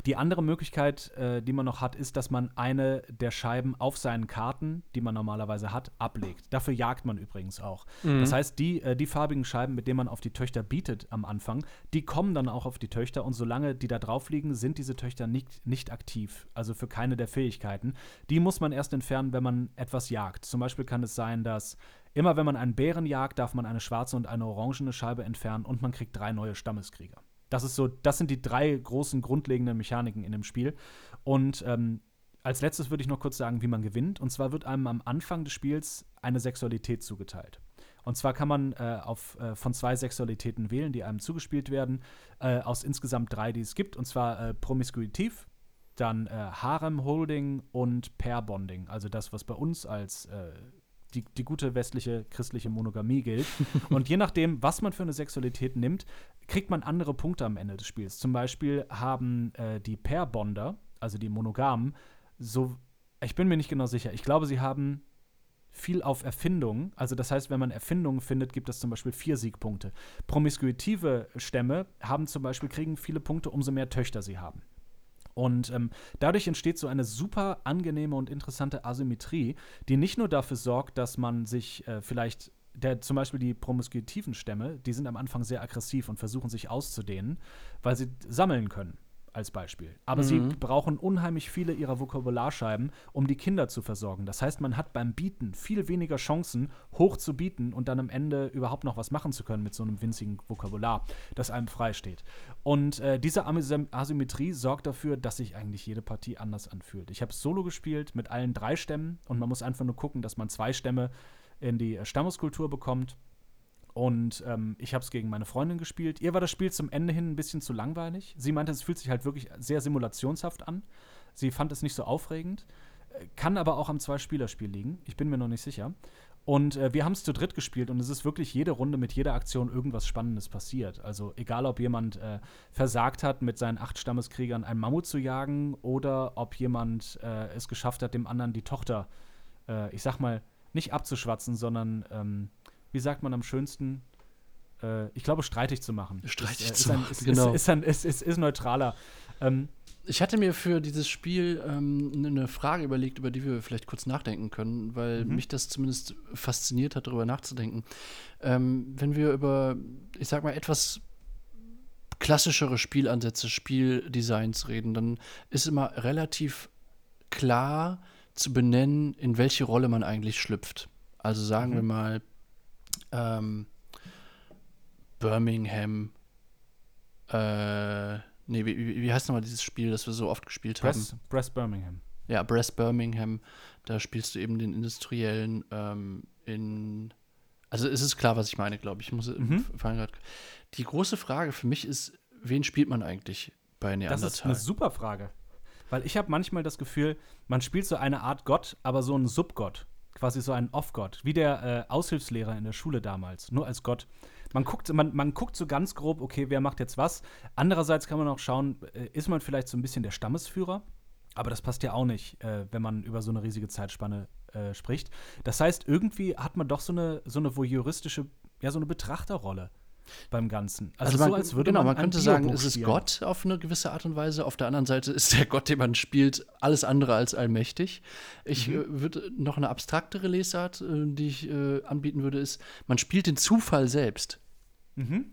die andere Möglichkeit, äh, die man noch hat, ist, dass man eine der Scheiben auf seinen Karten, die man normalerweise hat, ablegt. Dafür jagt man übrigens auch. Mhm. Das heißt, die, äh, die farbigen Scheiben, mit denen man auf die Töchter bietet am Anfang, die kommen dann auch auf die Töchter und solange die da drauf liegen, sind diese Töchter nicht, nicht aktiv. Also für keine der Fähigkeiten. Die muss man erst entfernen, wenn man etwas jagt. Zum Beispiel kann es sein, dass immer wenn man einen Bären jagt, darf man eine schwarze und eine orangene Scheibe entfernen und man kriegt drei neue Stammeskrieger. Das ist so, das sind die drei großen grundlegenden Mechaniken in dem Spiel. Und ähm, als letztes würde ich noch kurz sagen, wie man gewinnt. Und zwar wird einem am Anfang des Spiels eine Sexualität zugeteilt. Und zwar kann man äh, auf, äh, von zwei Sexualitäten wählen, die einem zugespielt werden, äh, aus insgesamt drei, die es gibt. Und zwar äh, promiskuitiv, dann äh, Harem-Holding und Pair-Bonding. Also das, was bei uns als äh, die, die gute westliche christliche Monogamie gilt. und je nachdem, was man für eine Sexualität nimmt, kriegt man andere Punkte am Ende des Spiels. Zum Beispiel haben äh, die Pair-Bonder, also die Monogamen, so, ich bin mir nicht genau sicher, ich glaube, sie haben viel auf Erfindungen. Also das heißt, wenn man Erfindungen findet, gibt es zum Beispiel vier Siegpunkte. Promiskuitive Stämme haben zum Beispiel, kriegen viele Punkte, umso mehr Töchter sie haben. Und ähm, dadurch entsteht so eine super angenehme und interessante Asymmetrie, die nicht nur dafür sorgt, dass man sich äh, vielleicht der, zum Beispiel die promiskuitiven Stämme, die sind am Anfang sehr aggressiv und versuchen sich auszudehnen, weil sie sammeln können als Beispiel. Aber mhm. sie brauchen unheimlich viele ihrer Vokabularscheiben, um die Kinder zu versorgen. Das heißt, man hat beim Bieten viel weniger Chancen, hoch zu bieten und dann am Ende überhaupt noch was machen zu können mit so einem winzigen Vokabular, das einem freisteht. Und äh, diese Asymmetrie sorgt dafür, dass sich eigentlich jede Partie anders anfühlt. Ich habe Solo gespielt mit allen drei Stämmen und man muss einfach nur gucken, dass man zwei Stämme in die Stammeskultur bekommt. Und ähm, ich habe es gegen meine Freundin gespielt. Ihr war das Spiel zum Ende hin ein bisschen zu langweilig. Sie meinte, es fühlt sich halt wirklich sehr simulationshaft an. Sie fand es nicht so aufregend. Äh, kann aber auch am Zwei-Spieler-Spiel liegen. Ich bin mir noch nicht sicher. Und äh, wir haben es zu dritt gespielt und es ist wirklich jede Runde mit jeder Aktion irgendwas Spannendes passiert. Also egal, ob jemand äh, versagt hat, mit seinen acht Stammeskriegern einen Mammut zu jagen oder ob jemand äh, es geschafft hat, dem anderen die Tochter, äh, ich sag mal, nicht abzuschwatzen, sondern ähm, wie sagt man am schönsten? Äh, ich glaube, streitig zu machen. Streitig ist, äh, zu machen, ist, genau. Ist, ist, ist, ist neutraler. Ähm, ich hatte mir für dieses Spiel ähm, eine Frage überlegt, über die wir vielleicht kurz nachdenken können, weil mhm. mich das zumindest fasziniert hat, darüber nachzudenken. Ähm, wenn wir über, ich sag mal, etwas klassischere Spielansätze, Spieldesigns reden, dann ist immer relativ klar zu benennen, in welche Rolle man eigentlich schlüpft. Also sagen mhm. wir mal, ähm, Birmingham, äh, nee, wie, wie, heißt nochmal dieses Spiel, das wir so oft gespielt haben? Bress, Bress Birmingham. Ja, Brest Birmingham. Da spielst du eben den Industriellen ähm, in. Also es ist klar, was ich meine, glaube ich. ich muss, Mhm. Die große Frage für mich ist, wen spielt man eigentlich bei Das Neandertal? ist eine super Frage. Weil ich habe manchmal das Gefühl, man spielt so eine Art Gott, aber so einen Subgott. Quasi so einen Off-Gott. Wie der äh, Aushilfslehrer in der Schule damals. Nur als Gott. Man guckt, man, man guckt so ganz grob, okay, wer macht jetzt was. Andererseits kann man auch schauen, äh, ist man vielleicht so ein bisschen der Stammesführer? Aber das passt ja auch nicht, äh, wenn man über so eine riesige Zeitspanne äh, spricht. Das heißt, irgendwie hat man doch so eine, so eine voyeuristische, ja, so eine Betrachterrolle beim Ganzen. Also, man, so, als würde genau, man man könnte sagen, es ist. Gott auf eine gewisse Art und Weise. Auf der anderen Seite ist der Gott, den man spielt, alles andere als allmächtig. Ich Mhm. äh, würde noch eine abstraktere Lesart, äh, die ich äh, anbieten würde, ist, man spielt den Zufall selbst. Mhm.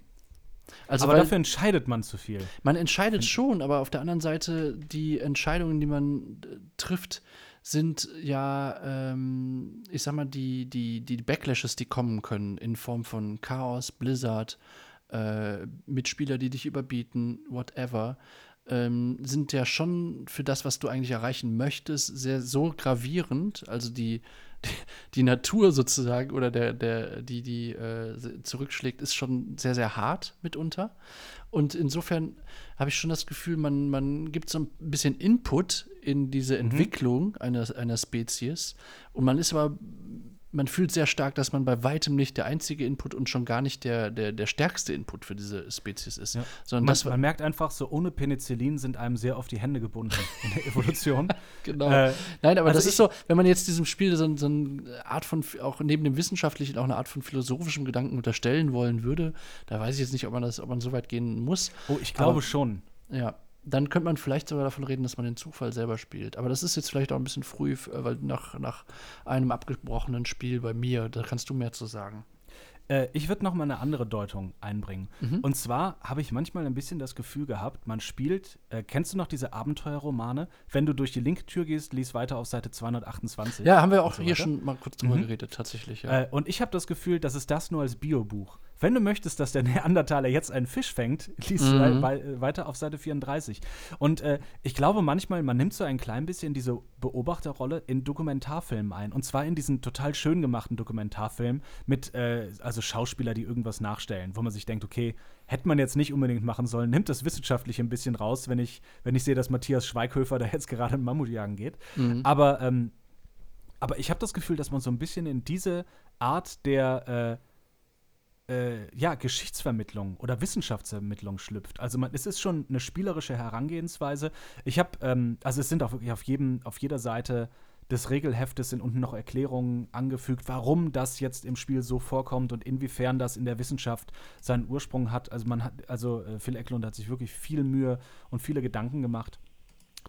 Also aber weil dafür entscheidet man zu viel. man entscheidet schon, aber auf der anderen Seite die Entscheidungen, die man äh, trifft, sind ja, ähm, ich sag mal, die, die, die Backlashes, die kommen können in Form von Chaos, Blizzard, äh, Mitspieler, die dich überbieten, whatever, ähm, sind ja schon für das, was du eigentlich erreichen möchtest, sehr so gravierend. Also die, die, die Natur sozusagen oder der, der, die, die äh, zurückschlägt, ist schon sehr, sehr hart mitunter. Und insofern habe ich schon das Gefühl, man, man gibt so ein bisschen Input in diese Entwicklung einer, einer Spezies. Und man ist aber, man fühlt sehr stark, dass man bei weitem nicht der einzige Input und schon gar nicht der, der, der stärkste Input für diese Spezies ist. Ja. Sondern Man, das man merkt einfach, so ohne Penicillin sind einem sehr oft die Hände gebunden in der Evolution. Genau. Äh, Nein, aber also das ist so, wenn man jetzt diesem Spiel so, so eine Art von, auch neben dem wissenschaftlichen, auch eine Art von philosophischem Gedanken unterstellen wollen würde, da weiß ich jetzt nicht, ob man das, ob man so weit gehen muss. oh, ich glaube Aber- schon. Ja, dann könnte man vielleicht sogar davon reden, dass man den Zufall selber spielt. Aber das ist jetzt vielleicht auch ein bisschen früh, f- weil nach, nach einem abgebrochenen Spiel bei mir, da kannst du mehr zu sagen. Äh, ich würde noch mal eine andere Deutung einbringen. Mhm. Und zwar habe ich manchmal ein bisschen das Gefühl gehabt, man spielt, äh, kennst du noch diese Abenteuerromane? Wenn du durch die linke Tür gehst, lies weiter auf Seite 228. Ja, haben wir auch so hier weiter. schon mal kurz drüber Mhm. geredet, tatsächlich. Ja. Äh, und ich habe das Gefühl, das ist das nur als Biobuch. Wenn du möchtest, dass der Neandertaler jetzt einen Fisch fängt, liest Mhm. wei- äh, weiter auf Seite 34. Und äh, ich glaube manchmal, man nimmt so ein klein bisschen diese Beobachterrolle in Dokumentarfilmen ein. Und zwar in diesen total schön gemachten Dokumentarfilmen mit äh, also Schauspieler, die irgendwas nachstellen, wo man sich denkt, okay, hätte man jetzt nicht unbedingt machen sollen, nimmt das wissenschaftlich ein bisschen raus, wenn ich, wenn ich sehe, dass Matthias Schweighöfer da jetzt gerade einen Mammut jagen geht. Mhm. Aber, ähm, aber ich habe das Gefühl, dass man so ein bisschen in diese Art der äh, äh, ja, Geschichtsvermittlung oder Wissenschaftsvermittlung schlüpft. Also man, es ist schon eine spielerische Herangehensweise. Ich habe, ähm, also es sind auch wirklich auf jedem, auf jeder Seite des Regelheftes sind unten noch Erklärungen angefügt, warum das jetzt im Spiel so vorkommt und inwiefern das in der Wissenschaft seinen Ursprung hat. Also man hat, also äh, Phil Eklund hat sich wirklich viel Mühe und viele Gedanken gemacht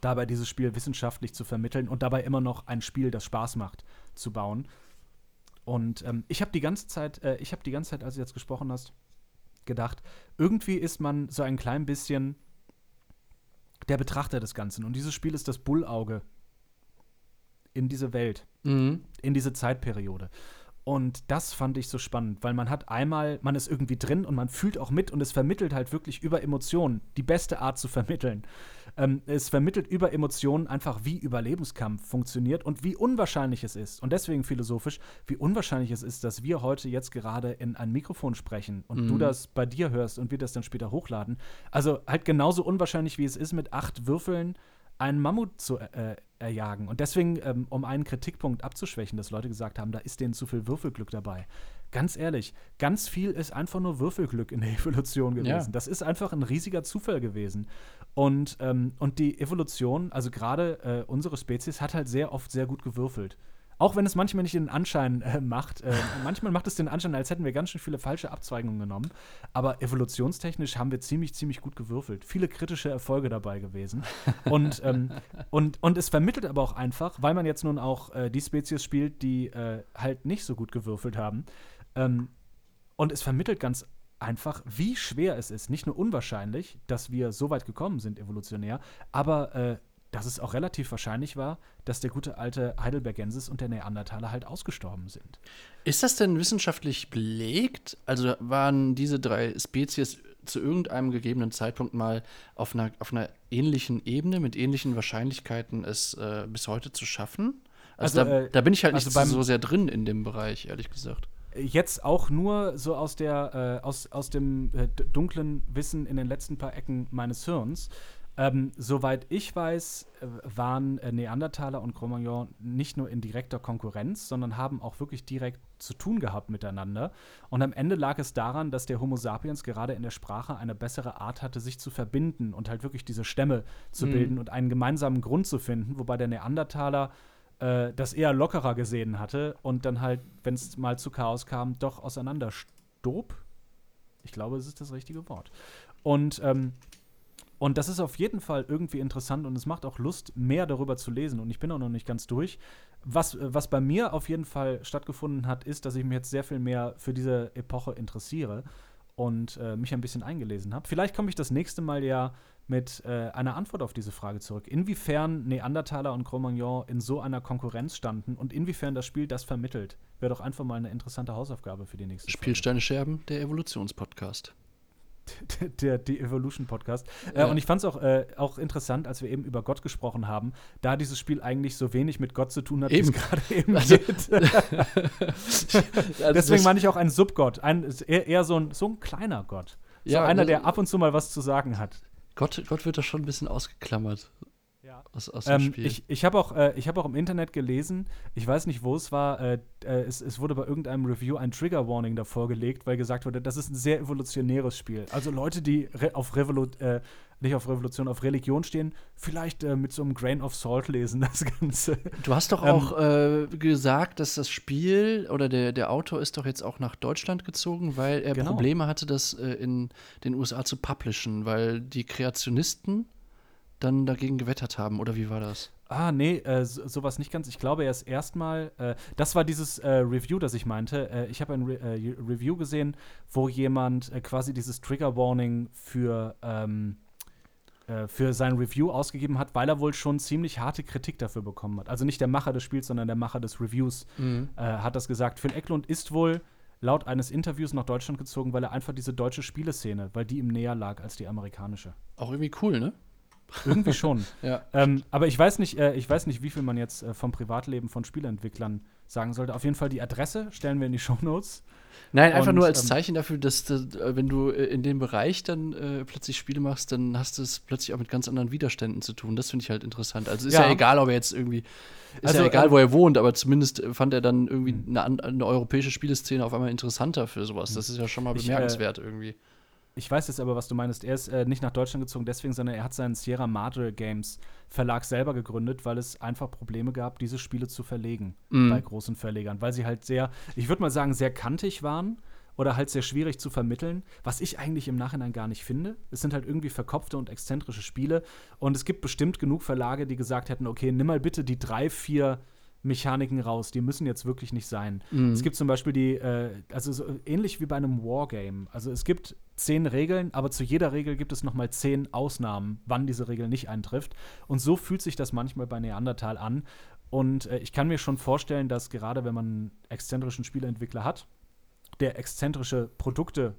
dabei dieses Spiel wissenschaftlich zu vermitteln und dabei immer noch ein Spiel, das Spaß macht, zu bauen. Und ähm, ich habe die ganze Zeit, äh, ich habe die ganze Zeit, als du jetzt gesprochen hast, gedacht, irgendwie ist man so ein klein bisschen der Betrachter des Ganzen. Und dieses Spiel ist das Bullauge in diese Welt Mhm. in diese Zeitperiode. Und das fand ich so spannend, weil man hat einmal, man ist irgendwie drin und man fühlt auch mit und es vermittelt halt wirklich über Emotionen, die beste Art zu vermitteln. Ähm, es vermittelt über Emotionen einfach, wie Überlebenskampf funktioniert und wie unwahrscheinlich es ist. Und deswegen philosophisch, wie unwahrscheinlich es ist, dass wir heute jetzt gerade in ein Mikrofon sprechen und du Mhm. das bei dir hörst und wir das dann später hochladen. Also halt genauso unwahrscheinlich, wie es ist, mit acht Würfeln einen Mammut zu äh, erjagen. Und deswegen, ähm, um einen Kritikpunkt abzuschwächen, dass Leute gesagt haben, da ist denen zu viel Würfelglück dabei. Ganz ehrlich, ganz viel ist einfach nur Würfelglück in der Evolution gewesen. Ja. Das ist einfach ein riesiger Zufall gewesen. Und, ähm, und die Evolution, also gerade äh, unsere Spezies, hat halt sehr oft sehr gut gewürfelt. Auch wenn es manchmal nicht den Anschein äh, macht. Äh, manchmal macht es den Anschein, als hätten wir ganz schön viele falsche Abzweigungen genommen. Aber evolutionstechnisch haben wir ziemlich, ziemlich gut gewürfelt. Viele kritische Erfolge dabei gewesen. Und, ähm, und, und es vermittelt aber auch einfach, weil man jetzt nun auch äh, die Spezies spielt, die äh, halt nicht so gut gewürfelt haben. Ähm, und es vermittelt ganz einfach, wie schwer es ist. Nicht nur unwahrscheinlich, dass wir so weit gekommen sind evolutionär, aber äh, dass es auch relativ wahrscheinlich war, dass der gute alte Heidelbergensis und der Neandertaler halt ausgestorben sind. Ist das denn wissenschaftlich belegt? Also waren diese drei Spezies zu irgendeinem gegebenen Zeitpunkt mal auf einer, auf einer ähnlichen Ebene, mit ähnlichen Wahrscheinlichkeiten es äh, bis heute zu schaffen? Also, also da, äh, da, bin ich halt also nicht so sehr drin in dem Bereich, ehrlich gesagt. Jetzt auch nur so aus der, äh, aus, aus dem äh, dunklen Wissen in den letzten paar Ecken meines Hirns. Ähm, soweit ich weiß, äh, waren äh, Neandertaler und Cro-Magnon nicht nur in direkter Konkurrenz, sondern haben auch wirklich direkt zu tun gehabt miteinander. Und am Ende lag es daran, dass der Homo sapiens gerade in der Sprache eine bessere Art hatte, sich zu verbinden und halt wirklich diese Stämme zu mhm. bilden und einen gemeinsamen Grund zu finden, wobei der Neandertaler äh, das eher lockerer gesehen hatte und dann halt, wenn es mal zu Chaos kam, doch auseinanderstob. Ich glaube, es ist das richtige Wort. Und ähm, und das ist auf jeden Fall irgendwie interessant und es macht auch Lust, mehr darüber zu lesen. Und ich bin auch noch nicht ganz durch. Was, was bei mir auf jeden Fall stattgefunden hat, ist, dass ich mich jetzt sehr viel mehr für diese Epoche interessiere und äh, mich ein bisschen eingelesen habe. Vielleicht komme ich das nächste Mal ja mit äh, einer Antwort auf diese Frage zurück. Inwiefern Neandertaler und Cro-Magnon in so einer Konkurrenz standen und inwiefern das Spiel das vermittelt, wäre doch einfach mal eine interessante Hausaufgabe für die nächste Spielsteine Scherben, der Evolutionspodcast. der, der Evolution Podcast. Äh, ja. und ich fand es auch, äh, auch interessant, als wir eben über Gott gesprochen haben, da dieses Spiel eigentlich so wenig mit Gott zu tun hat, wie es gerade eben also, also Deswegen meine ich auch ein Subgott, ein, eher, eher so, ein, so ein kleiner Gott. So ja, einer, der ab und zu mal was zu sagen hat. Gott, Gott wird da schon ein bisschen ausgeklammert. Ja. Aus, aus ähm, ich ich habe auch, äh, hab auch im Internet gelesen, ich weiß nicht, wo es war, äh, äh, es, es, wurde bei irgendeinem Review ein Trigger Warning davor gelegt, weil gesagt wurde, das ist ein sehr evolutionäres Spiel. Also Leute, die auf Revolu äh, nicht auf Revolution, auf Religion stehen, vielleicht äh, mit so einem Grain of Salt lesen, das Ganze. Du hast doch ähm, auch äh, gesagt, dass das Spiel oder der, der Autor ist doch jetzt auch nach Deutschland gezogen, weil er genau. Probleme hatte, das in den USA zu publishen, weil die Kreationisten dann dagegen gewettert haben, oder wie war das? Ah, nee, äh, so, sowas nicht ganz. Ich glaube, er ist erstmal, äh, das war dieses äh, Review, das ich meinte. Äh, ich habe ein Re äh, Review gesehen, wo jemand äh, quasi dieses Trigger Warning für, ähm, für sein Review ausgegeben hat, weil er wohl schon ziemlich harte Kritik dafür bekommen hat. Also nicht der Macher des Spiels, sondern der Macher des Reviews mhm. hat das gesagt. Phil Eklund ist wohl laut eines Interviews nach Deutschland gezogen, weil er einfach diese deutsche Spieleszene, weil die ihm näher lag als die amerikanische. Auch irgendwie cool, ne? Irgendwie schon. ja. Ähm, aber ich weiß nicht, äh, ich weiß nicht, wie viel man jetzt äh, vom Privatleben von Spieleentwicklern sagen sollte. Auf jeden Fall die Adresse stellen wir in die Shownotes. Nein, einfach Und, nur als ähm, Zeichen dafür, dass du, äh, wenn du äh, in dem Bereich dann äh, plötzlich Spiele machst, dann hast du es plötzlich auch mit ganz anderen Widerständen zu tun. Das finde ich halt interessant. Also ist ja. ja. egal, ob er jetzt irgendwie, ist also, ja egal, ähm, wo er wohnt, aber zumindest fand er dann irgendwie hm. eine, eine, europäische Spieleszene auf einmal interessanter für sowas. Das ist ja schon mal bemerkenswert ich, äh, irgendwie. Ich weiß jetzt aber, was du meinst. Er ist äh, nicht nach Deutschland gezogen deswegen, sondern er hat seinen Sierra Madre Games Verlag selber gegründet, weil es einfach Probleme gab, diese Spiele zu verlegen mm. bei großen Verlegern, weil sie halt sehr, ich würde mal sagen, sehr kantig waren oder halt sehr schwierig zu vermitteln, was ich eigentlich im Nachhinein gar nicht finde. Es sind halt irgendwie verkopfte und exzentrische Spiele und es gibt bestimmt genug Verlage, die gesagt hätten, okay, nimm mal bitte die drei, vier Mechaniken raus. Die müssen jetzt wirklich nicht sein. Mhm. Es gibt zum Beispiel die, äh, also so ähnlich wie bei einem Wargame. Also es gibt zehn Regeln, aber zu jeder Regel gibt es nochmal zehn Ausnahmen, wann diese Regel nicht eintrifft. Und so fühlt sich das manchmal bei Neandertal an. Und äh, ich kann mir schon vorstellen, dass gerade wenn man einen exzentrischen Spieleentwickler hat, der exzentrische Produkte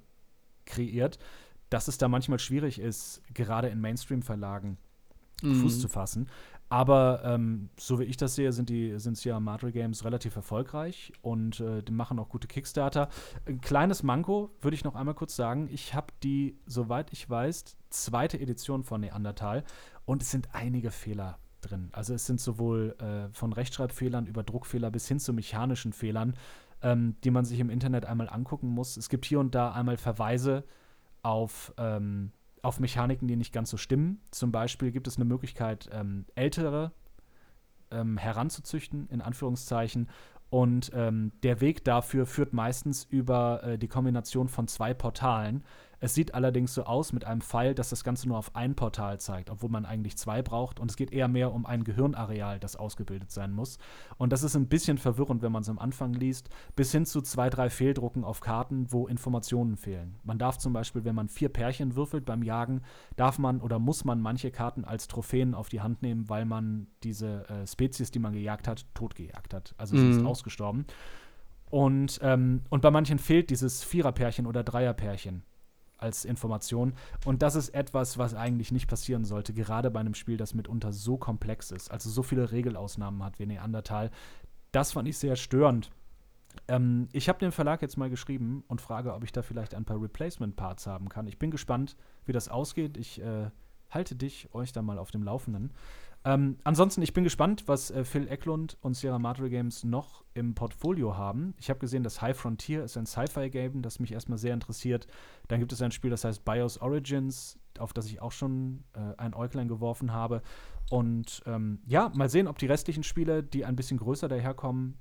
kreiert, dass es da manchmal schwierig ist, gerade in Mainstream-Verlagen mhm. Fuß zu fassen. Aber ähm, so wie ich das sehe, sind die sind ja Madre Games relativ erfolgreich und äh, die machen auch gute Kickstarter. Ein kleines Manko würde ich noch einmal kurz sagen. Ich habe die, soweit ich weiß, zweite Edition von Neandertal und es sind einige Fehler drin. Also es sind sowohl äh, von Rechtschreibfehlern über Druckfehler bis hin zu mechanischen Fehlern, ähm, die man sich im Internet einmal angucken muss. Es gibt hier und da einmal Verweise auf ähm, auf Mechaniken, die nicht ganz so stimmen. Zum Beispiel gibt es eine Möglichkeit, ähm, ältere ähm, heranzuzüchten, in Anführungszeichen. Und ähm, der Weg dafür führt meistens über äh, die Kombination von zwei Portalen. Es sieht allerdings so aus mit einem Pfeil, dass das Ganze nur auf ein Portal zeigt, obwohl man eigentlich zwei braucht. Und es geht eher mehr um ein Gehirnareal, das ausgebildet sein muss. Und das ist ein bisschen verwirrend, wenn man es am Anfang liest, bis hin zu zwei, drei Fehldrucken auf Karten, wo Informationen fehlen. Man darf zum Beispiel, wenn man vier Pärchen würfelt beim Jagen, darf man oder muss man manche Karten als Trophäen auf die Hand nehmen, weil man diese äh, Spezies, die man gejagt hat, totgejagt hat. Also sie ist mhm. ausgestorben. Und, ähm, und bei manchen fehlt dieses Viererpärchen oder Dreierpärchen. Als Information. Und das ist etwas, was eigentlich nicht passieren sollte, gerade bei einem Spiel, das mitunter so komplex ist, also so viele Regelausnahmen hat wie Neandertal. Das fand ich sehr störend. Ähm, ich habe dem Verlag jetzt mal geschrieben und frage, ob ich da vielleicht ein paar Replacement-Parts haben kann. Ich bin gespannt, wie das ausgeht. Ich äh, halte dich, euch da mal auf dem Laufenden. Ähm, ansonsten, ich bin gespannt, was äh, Phil Eklund und Sierra Madre Games noch im Portfolio haben. Ich habe gesehen, das High Frontier ist ein Sci-Fi-Game, das mich erstmal sehr interessiert. Dann gibt es ein Spiel, das heißt BIOS Origins, auf das ich auch schon äh, ein Äuglein geworfen habe. Und ähm, ja, mal sehen, ob die restlichen Spiele, die ein bisschen größer daherkommen,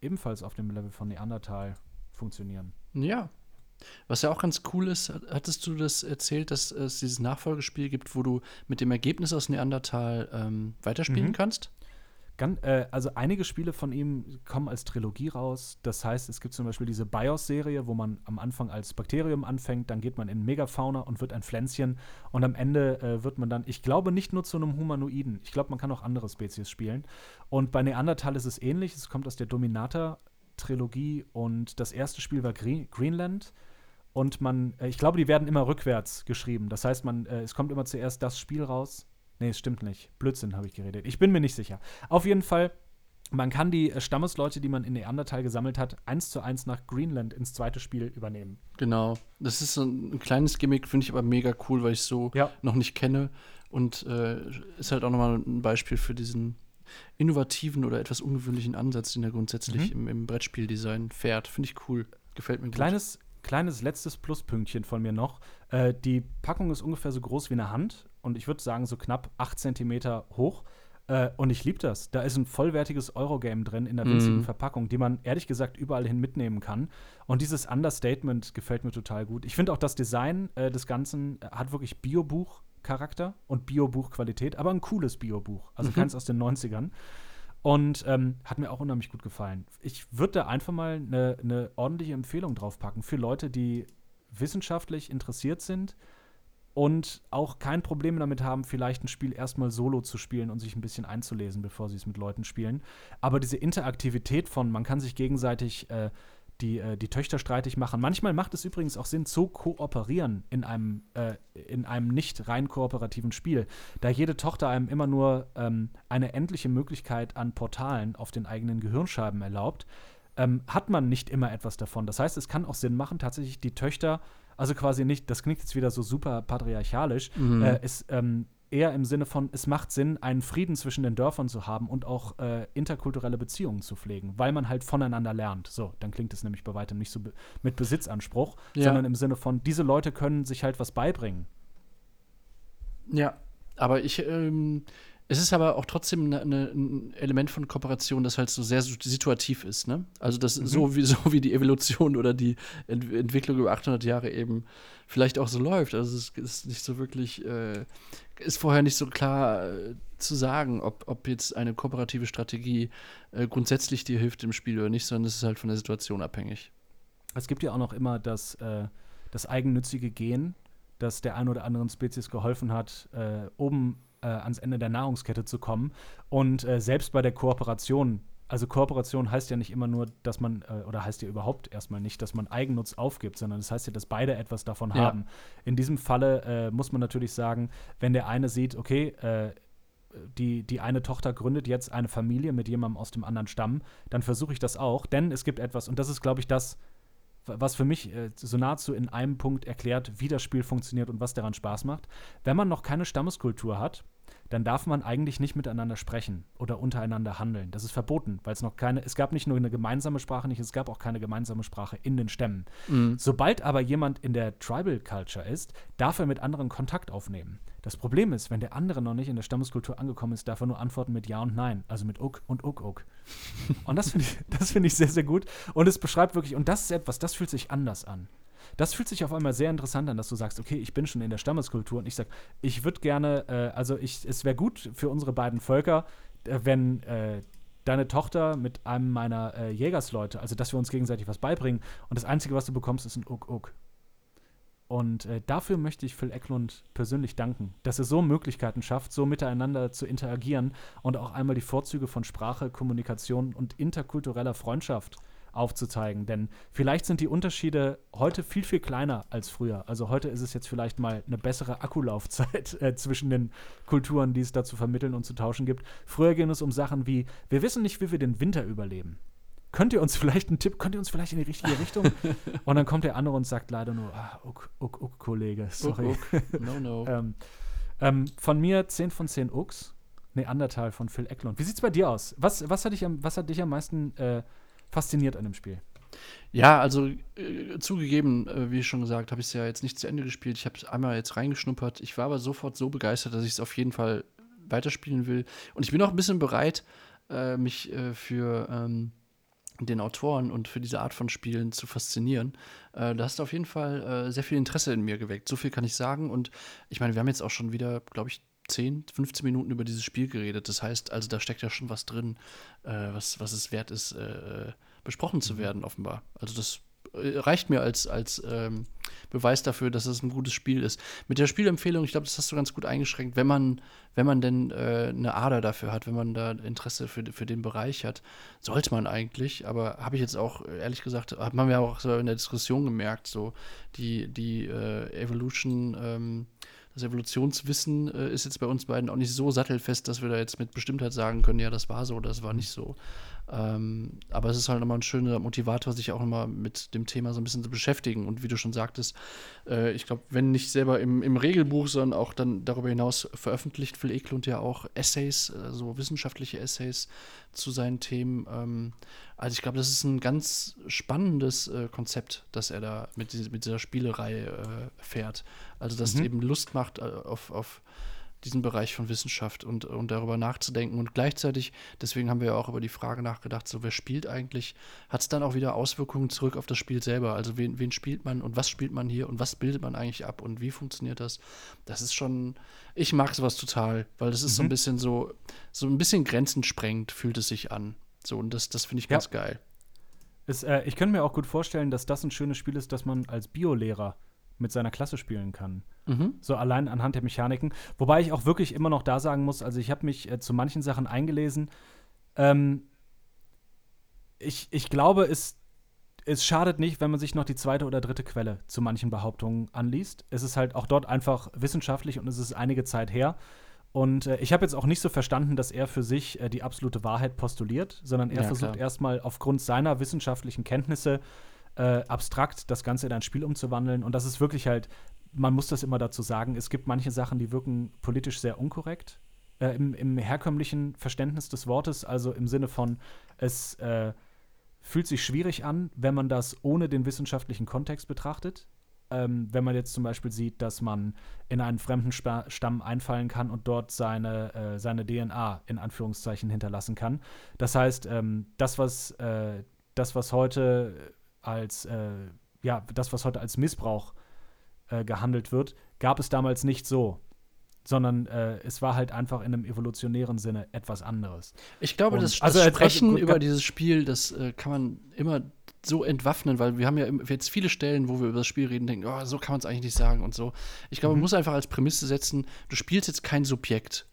ebenfalls auf dem Level von Neandertal funktionieren. Ja. Was ja auch ganz cool ist, hattest du das erzählt, dass es dieses Nachfolgespiel gibt, wo du mit dem Ergebnis aus Neandertal ähm, weiterspielen mhm. kannst? Ganz, äh, also einige Spiele von ihm kommen als Trilogie raus. Das heißt, es gibt zum Beispiel diese BIOS-Serie, wo man am Anfang als Bakterium anfängt, dann geht man in Megafauna und wird ein Pflänzchen und am Ende äh, wird man dann, ich glaube, nicht nur zu einem Humanoiden. Ich glaube, man kann auch andere Spezies spielen. Und bei Neandertal ist es ähnlich. Es kommt aus der Dominator-Trilogie und das erste Spiel war Green Greenland. Und man, äh, ich glaube, die werden immer rückwärts geschrieben. Das heißt, man, äh, es kommt immer zuerst das Spiel raus Nee, es stimmt nicht. Blödsinn habe ich geredet. Ich bin mir nicht sicher. Auf jeden Fall, man kann die äh, Stammesleute, die man in Neandertal gesammelt hat, eins zu eins nach Greenland ins zweite Spiel übernehmen. Genau. Das ist so ein, kleines Gimmick, finde ich aber mega cool, weil ich so ja. noch nicht kenne. Und äh, ist halt auch nochmal ein Beispiel für diesen innovativen oder etwas ungewöhnlichen Ansatz, den er grundsätzlich mhm. im, im Brettspieldesign fährt. Finde ich cool. Gefällt mir gut. Kleines letztes Pluspünktchen von mir noch. Äh, die Packung ist ungefähr so groß wie eine Hand und ich würde sagen so knapp 8 cm hoch. Äh, und ich liebe das. Da ist ein vollwertiges Eurogame drin in der winzigen mhm. Verpackung, die man ehrlich gesagt überall hin mitnehmen kann. Und dieses Understatement gefällt mir total gut. Ich finde auch das Design äh, des Ganzen äh, hat wirklich Biobuch-Charakter und Biobuch-Qualität, aber ein cooles Biobuch. Also mhm. keins aus den 90ern. Und ähm, hat mir auch unheimlich gut gefallen. Ich würde da einfach mal eine ne ordentliche Empfehlung draufpacken für Leute, die wissenschaftlich interessiert sind und auch kein Problem damit haben, vielleicht ein Spiel erstmal solo zu spielen und sich ein bisschen einzulesen, bevor sie es mit Leuten spielen. Aber diese Interaktivität von, man kann sich gegenseitig äh, die, äh, die Töchter streitig machen. Manchmal macht es übrigens auch Sinn, zu kooperieren in einem, äh, in einem nicht rein kooperativen Spiel, da jede Tochter einem immer nur ähm, eine endliche Möglichkeit an Portalen auf den eigenen Gehirnscheiben erlaubt, ähm, hat man nicht immer etwas davon. Das heißt, es kann auch Sinn machen, tatsächlich die Töchter also quasi nicht, das klingt jetzt wieder so super patriarchalisch, mhm. äh, ist ähm, eher im Sinne von, es macht Sinn, einen Frieden zwischen den Dörfern zu haben und auch äh, interkulturelle Beziehungen zu pflegen, weil man halt voneinander lernt. So, dann klingt es nämlich bei weitem nicht so be mit Besitzanspruch, ja. sondern im Sinne von, diese Leute können sich halt was beibringen. Ja, aber ich, ähm, es ist aber auch trotzdem ne, ne, ein Element von Kooperation, das halt so sehr situativ ist. Ne? Also das mhm. so, wie, so wie die Evolution oder die Ent Entwicklung über 800 Jahre eben vielleicht auch so läuft. Also es ist nicht so wirklich, äh, ist vorher nicht so klar äh, zu sagen, ob, ob jetzt eine kooperative Strategie äh, grundsätzlich dir hilft im Spiel oder nicht, sondern es ist halt von der Situation abhängig. Es gibt ja auch noch immer das, äh, das eigennützige Gen, das der ein oder anderen Spezies geholfen hat, äh, oben äh, ans Ende der Nahrungskette zu kommen. Und äh, selbst bei der Kooperation, also Kooperation heißt ja nicht immer nur, dass man, äh, oder heißt ja überhaupt erstmal nicht, dass man Eigennutz aufgibt, sondern das heißt ja, dass beide etwas davon ja. haben. In diesem Falle äh, muss man natürlich sagen, wenn der eine sieht, okay, äh, die, die eine Tochter gründet jetzt eine Familie mit jemandem aus dem anderen Stamm, dann versuche ich das auch, denn es gibt etwas, und das ist, glaube ich, das, was für mich äh, so nahezu in einem Punkt erklärt, wie das Spiel funktioniert und was daran Spaß macht. Wenn man noch keine Stammeskultur hat, dann darf man eigentlich nicht miteinander sprechen oder untereinander handeln. Das ist verboten, weil es noch keine, es gab nicht nur eine gemeinsame Sprache nicht, es gab auch keine gemeinsame Sprache in den Stämmen. Mhm. Sobald aber jemand in der Tribal Culture ist, darf er mit anderen Kontakt aufnehmen. Das Problem ist, wenn der andere noch nicht in der Stammeskultur angekommen ist, darf er nur antworten mit Ja und Nein, also mit Uck und Uck Uck. und das finde ich, find ich sehr, sehr gut. Und es beschreibt wirklich, und das ist etwas, das fühlt sich anders an. Das fühlt sich auf einmal sehr interessant an, dass du sagst, okay, ich bin schon in der Stammeskultur und ich sage, ich würde gerne, äh, also ich, es wäre gut für unsere beiden Völker, äh, wenn äh, deine Tochter mit einem meiner äh, Jägersleute, also dass wir uns gegenseitig was beibringen und das Einzige, was du bekommst, ist ein Uck-Uck. Und äh, dafür möchte ich Phil Eklund persönlich danken, dass er so Möglichkeiten schafft, so miteinander zu interagieren und auch einmal die Vorzüge von Sprache, Kommunikation und interkultureller Freundschaft aufzuzeigen. Denn vielleicht sind die Unterschiede heute viel, viel kleiner als früher. Also heute ist es jetzt vielleicht mal eine bessere Akkulaufzeit äh, zwischen den Kulturen, die es da zu vermitteln und zu tauschen gibt. Früher ging es um Sachen wie, wir wissen nicht, wie wir den Winter überleben. Könnt ihr uns vielleicht einen Tipp, könnt ihr uns vielleicht in die richtige Richtung? und dann kommt der andere und sagt leider nur, ah, uck, uck, uck, Kollege, sorry. Uck, uck. No, no. ähm, ähm, von mir 10 von 10 Ucks. Neandertal von Phil Eklund. Wie sieht's bei dir aus? Was, was, hat, dich am, was hat dich am meisten äh, fasziniert an dem Spiel? Ja, also äh, zugegeben, äh, wie schon gesagt, habe ich es ja jetzt nicht zu Ende gespielt. Ich habe es einmal jetzt reingeschnuppert. Ich war aber sofort so begeistert, dass ich es auf jeden Fall weiterspielen will. Und ich bin auch ein bisschen bereit, äh, mich äh, für ähm, den Autoren und für diese Art von Spielen zu faszinieren. Äh, da hast du auf jeden Fall äh, sehr viel Interesse in mir geweckt. So viel kann ich sagen. Und ich meine, wir haben jetzt auch schon wieder, glaube ich, 10, 15 Minuten über dieses Spiel geredet. Das heißt, also da steckt ja schon was drin, äh, was, was es wert ist, äh, besprochen zu mhm. werden, offenbar. Also das äh, reicht mir als, als ähm, Beweis dafür, dass es ein gutes Spiel ist. Mit der Spielempfehlung, ich glaube, das hast du ganz gut eingeschränkt, wenn man, wenn man denn äh, eine Ader dafür hat, wenn man da Interesse für, für den Bereich hat, sollte man eigentlich, aber habe ich jetzt auch, ehrlich gesagt, hat man ja auch so in der Diskussion gemerkt, so die, die äh, Evolution ähm, das Evolutionswissen äh, ist jetzt bei uns beiden auch nicht so sattelfest, dass wir da jetzt mit Bestimmtheit sagen können, ja, das war so, das war nicht so. Ähm, aber es ist halt nochmal ein schöner Motivator, sich auch nochmal mit dem Thema so ein bisschen zu beschäftigen. Und wie du schon sagtest, äh, ich glaube, wenn nicht selber im, im Regelbuch, sondern auch dann darüber hinaus veröffentlicht Phil Eklund ja auch Essays, äh, so also wissenschaftliche Essays zu seinen Themen. Ähm, also ich glaube, das ist ein ganz spannendes äh, Konzept, das er da mit, mit dieser Spielerei äh, fährt. Also das mhm. eben Lust macht äh, auf, auf diesen Bereich von Wissenschaft und, und darüber nachzudenken. Und gleichzeitig, deswegen haben wir ja auch über die Frage nachgedacht, so wer spielt eigentlich, hat es dann auch wieder Auswirkungen zurück auf das Spiel selber. Also wen, wen spielt man und was spielt man hier und was bildet man eigentlich ab und wie funktioniert das? Das ist schon, ich mag sowas total, weil das ist mhm. so ein mhm. bisschen so, so ein bisschen grenzensprengend fühlt es sich an. So, und das, das finde ich ganz ja. geil. Es, äh, ich könnte mir auch gut vorstellen, dass das ein schönes Spiel ist, das man als Biolehrer mit seiner Klasse spielen kann. Mhm. So allein anhand der Mechaniken. Wobei ich auch wirklich immer noch da sagen muss, also ich habe mich äh, zu manchen Sachen eingelesen. Ähm, ich, ich glaube, es, es schadet nicht, wenn man sich noch die zweite oder dritte Quelle zu manchen Behauptungen anliest. Es ist halt auch dort einfach wissenschaftlich und es ist einige Zeit her. Und äh, ich habe jetzt auch nicht so verstanden, dass er für sich äh, die absolute Wahrheit postuliert, sondern er ja, versucht erstmal aufgrund seiner wissenschaftlichen Kenntnisse äh, abstrakt das Ganze in ein Spiel umzuwandeln. Und das ist wirklich halt, man muss das immer dazu sagen, es gibt manche Sachen, die wirken politisch sehr unkorrekt. Äh, im, im, herkömmlichen Verständnis des Wortes, also im Sinne von, es äh, fühlt sich schwierig an, wenn man das ohne den wissenschaftlichen Kontext betrachtet. Ähm, wenn man jetzt zum Beispiel sieht, dass man in einen fremden Stamm einfallen kann und dort seine, äh, seine DNA in Anführungszeichen hinterlassen kann. Das heißt, ähm, das, was, äh, das, was heute als, äh, ja, das, was heute als Missbrauch äh, gehandelt wird, gab es damals nicht so. Sondern äh, es war halt einfach in einem evolutionären Sinne etwas anderes. Ich glaube, Und, das, das also, Sprechen also, über dieses Spiel, das äh, kann man immer so entwaffnen, weil wir haben ja jetzt viele Stellen, wo wir über das Spiel reden, denken, oh, so kann man es eigentlich nicht sagen und so. Ich glaube, mhm. man muss einfach als Prämisse setzen, du spielst jetzt kein Subjekt.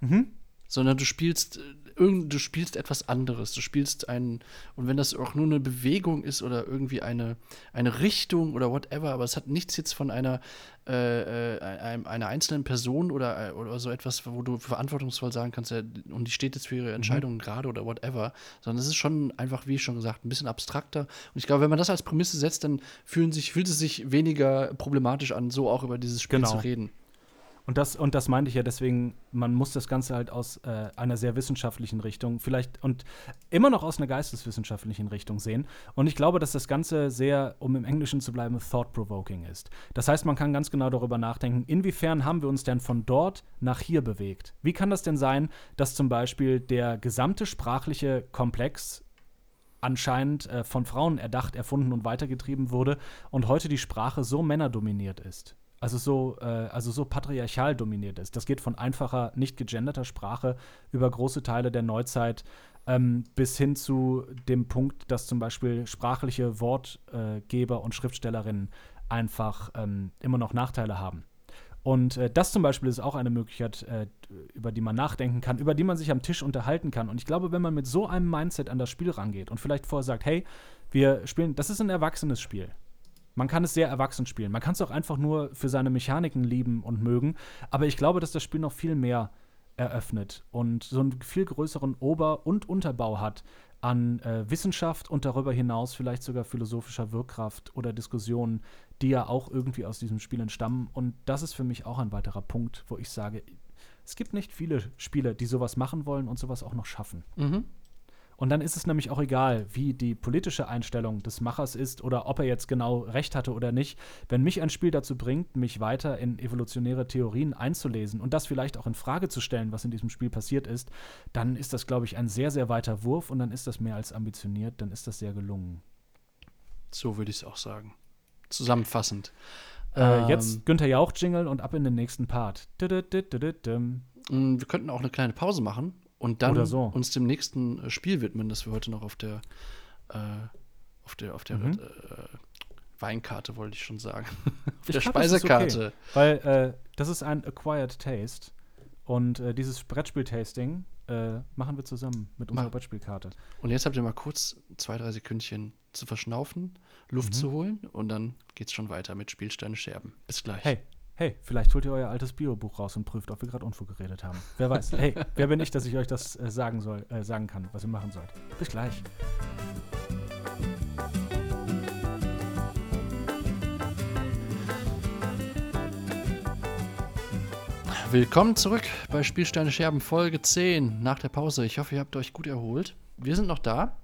Mhm sondern du spielst äh, irgend, du spielst etwas anderes. Du spielst einen, und wenn das auch nur eine Bewegung ist oder irgendwie eine, eine Richtung oder whatever, aber es hat nichts jetzt von einer, äh, äh einer einzelnen Person oder, äh, oder so etwas, wo du verantwortungsvoll sagen kannst, ja, und die steht jetzt für ihre. Entscheidungen mhm. gerade oder whatever, sondern es ist schon einfach, wie schon gesagt, ein bisschen abstrakter. Und ich glaube, wenn man das als Prämisse setzt, dann fühlen sich, fühlt es sich weniger problematisch an, so auch über dieses Spiel genau. zu reden. Und das, und das meinte ich ja deswegen, man muss das Ganze halt aus äh, einer sehr wissenschaftlichen Richtung, vielleicht und immer noch aus einer geisteswissenschaftlichen Richtung sehen. Und ich glaube, dass das Ganze sehr, um im Englischen zu bleiben, thought-provoking ist. Das heißt, man kann ganz genau darüber nachdenken, inwiefern haben wir uns denn von dort nach hier bewegt? Wie kann das denn sein, dass zum Beispiel der gesamte sprachliche Komplex anscheinend äh, von Frauen erdacht, erfunden und weitergetrieben wurde und heute die Sprache so männerdominiert ist? Also so, äh, also so patriarchal dominiert ist. Das geht von einfacher, nicht gegenderter Sprache über große Teile der Neuzeit ähm, bis hin zu dem Punkt, dass zum Beispiel sprachliche Wortgeber und Schriftstellerinnen einfach ähm, immer noch Nachteile haben. Und äh, das zum Beispiel ist auch eine Möglichkeit, äh, über die man nachdenken kann, über die man sich am Tisch unterhalten kann. Und ich glaube, wenn man mit so einem Mindset an das Spiel rangeht und vielleicht vorher sagt, hey, wir spielen, das ist ein erwachsenes Spiel. Man kann es sehr erwachsen spielen. Man kann es auch einfach nur für seine Mechaniken lieben und mögen. Aber ich glaube, dass das Spiel noch viel mehr eröffnet und so einen viel größeren Ober- und Unterbau hat an äh, Wissenschaft und darüber hinaus vielleicht sogar philosophischer Wirkkraft oder Diskussionen, die ja auch irgendwie aus diesem Spiel entstammen. Und das ist für mich auch ein weiterer Punkt, wo ich sage, es gibt nicht viele Spieler, die sowas machen wollen und sowas auch noch schaffen. Mhm. Und dann ist es nämlich auch egal, wie die politische Einstellung des Machers ist oder ob er jetzt genau recht hatte oder nicht. Wenn mich ein Spiel dazu bringt, mich weiter in evolutionäre Theorien einzulesen und das vielleicht auch in Frage zu stellen, was in diesem Spiel passiert ist, dann ist das, glaube ich, ein sehr, sehr weiter Wurf und dann ist das mehr als ambitioniert, dann ist das sehr gelungen. So würde ich es auch sagen. Zusammenfassend. Äh, ähm, jetzt Günther Jauch-Jingle und ab in den nächsten Part. Wir könnten auch eine kleine Pause machen und dann so. uns dem nächsten äh, Spiel widmen, das wir heute noch auf der äh, auf der auf der mhm. äh, Weinkarte wollte ich schon sagen. auf ich der Speisekarte. Okay, weil äh, das ist ein Acquired Taste und äh, dieses Brettspiel-Tasting äh, machen wir zusammen mit unserer Brettspielkarte. Und jetzt habt ihr mal kurz zwei, drei Sekündchen zu verschnaufen, Luft mhm. zu holen und dann geht's schon weiter mit Spielsteine Scherben. Bis gleich. Hey, hey, vielleicht holt ihr euer altes Biobuch raus und prüft, ob wir gerade Unfug geredet haben. Wer weiß. hey, wer bin ich, dass ich euch das äh, sagen soll, äh, sagen kann, was ihr machen sollt. Bis gleich. Willkommen zurück bei Spielsteine Scherben Folge 10 nach der Pause. Ich hoffe, ihr habt euch gut erholt. Wir sind noch da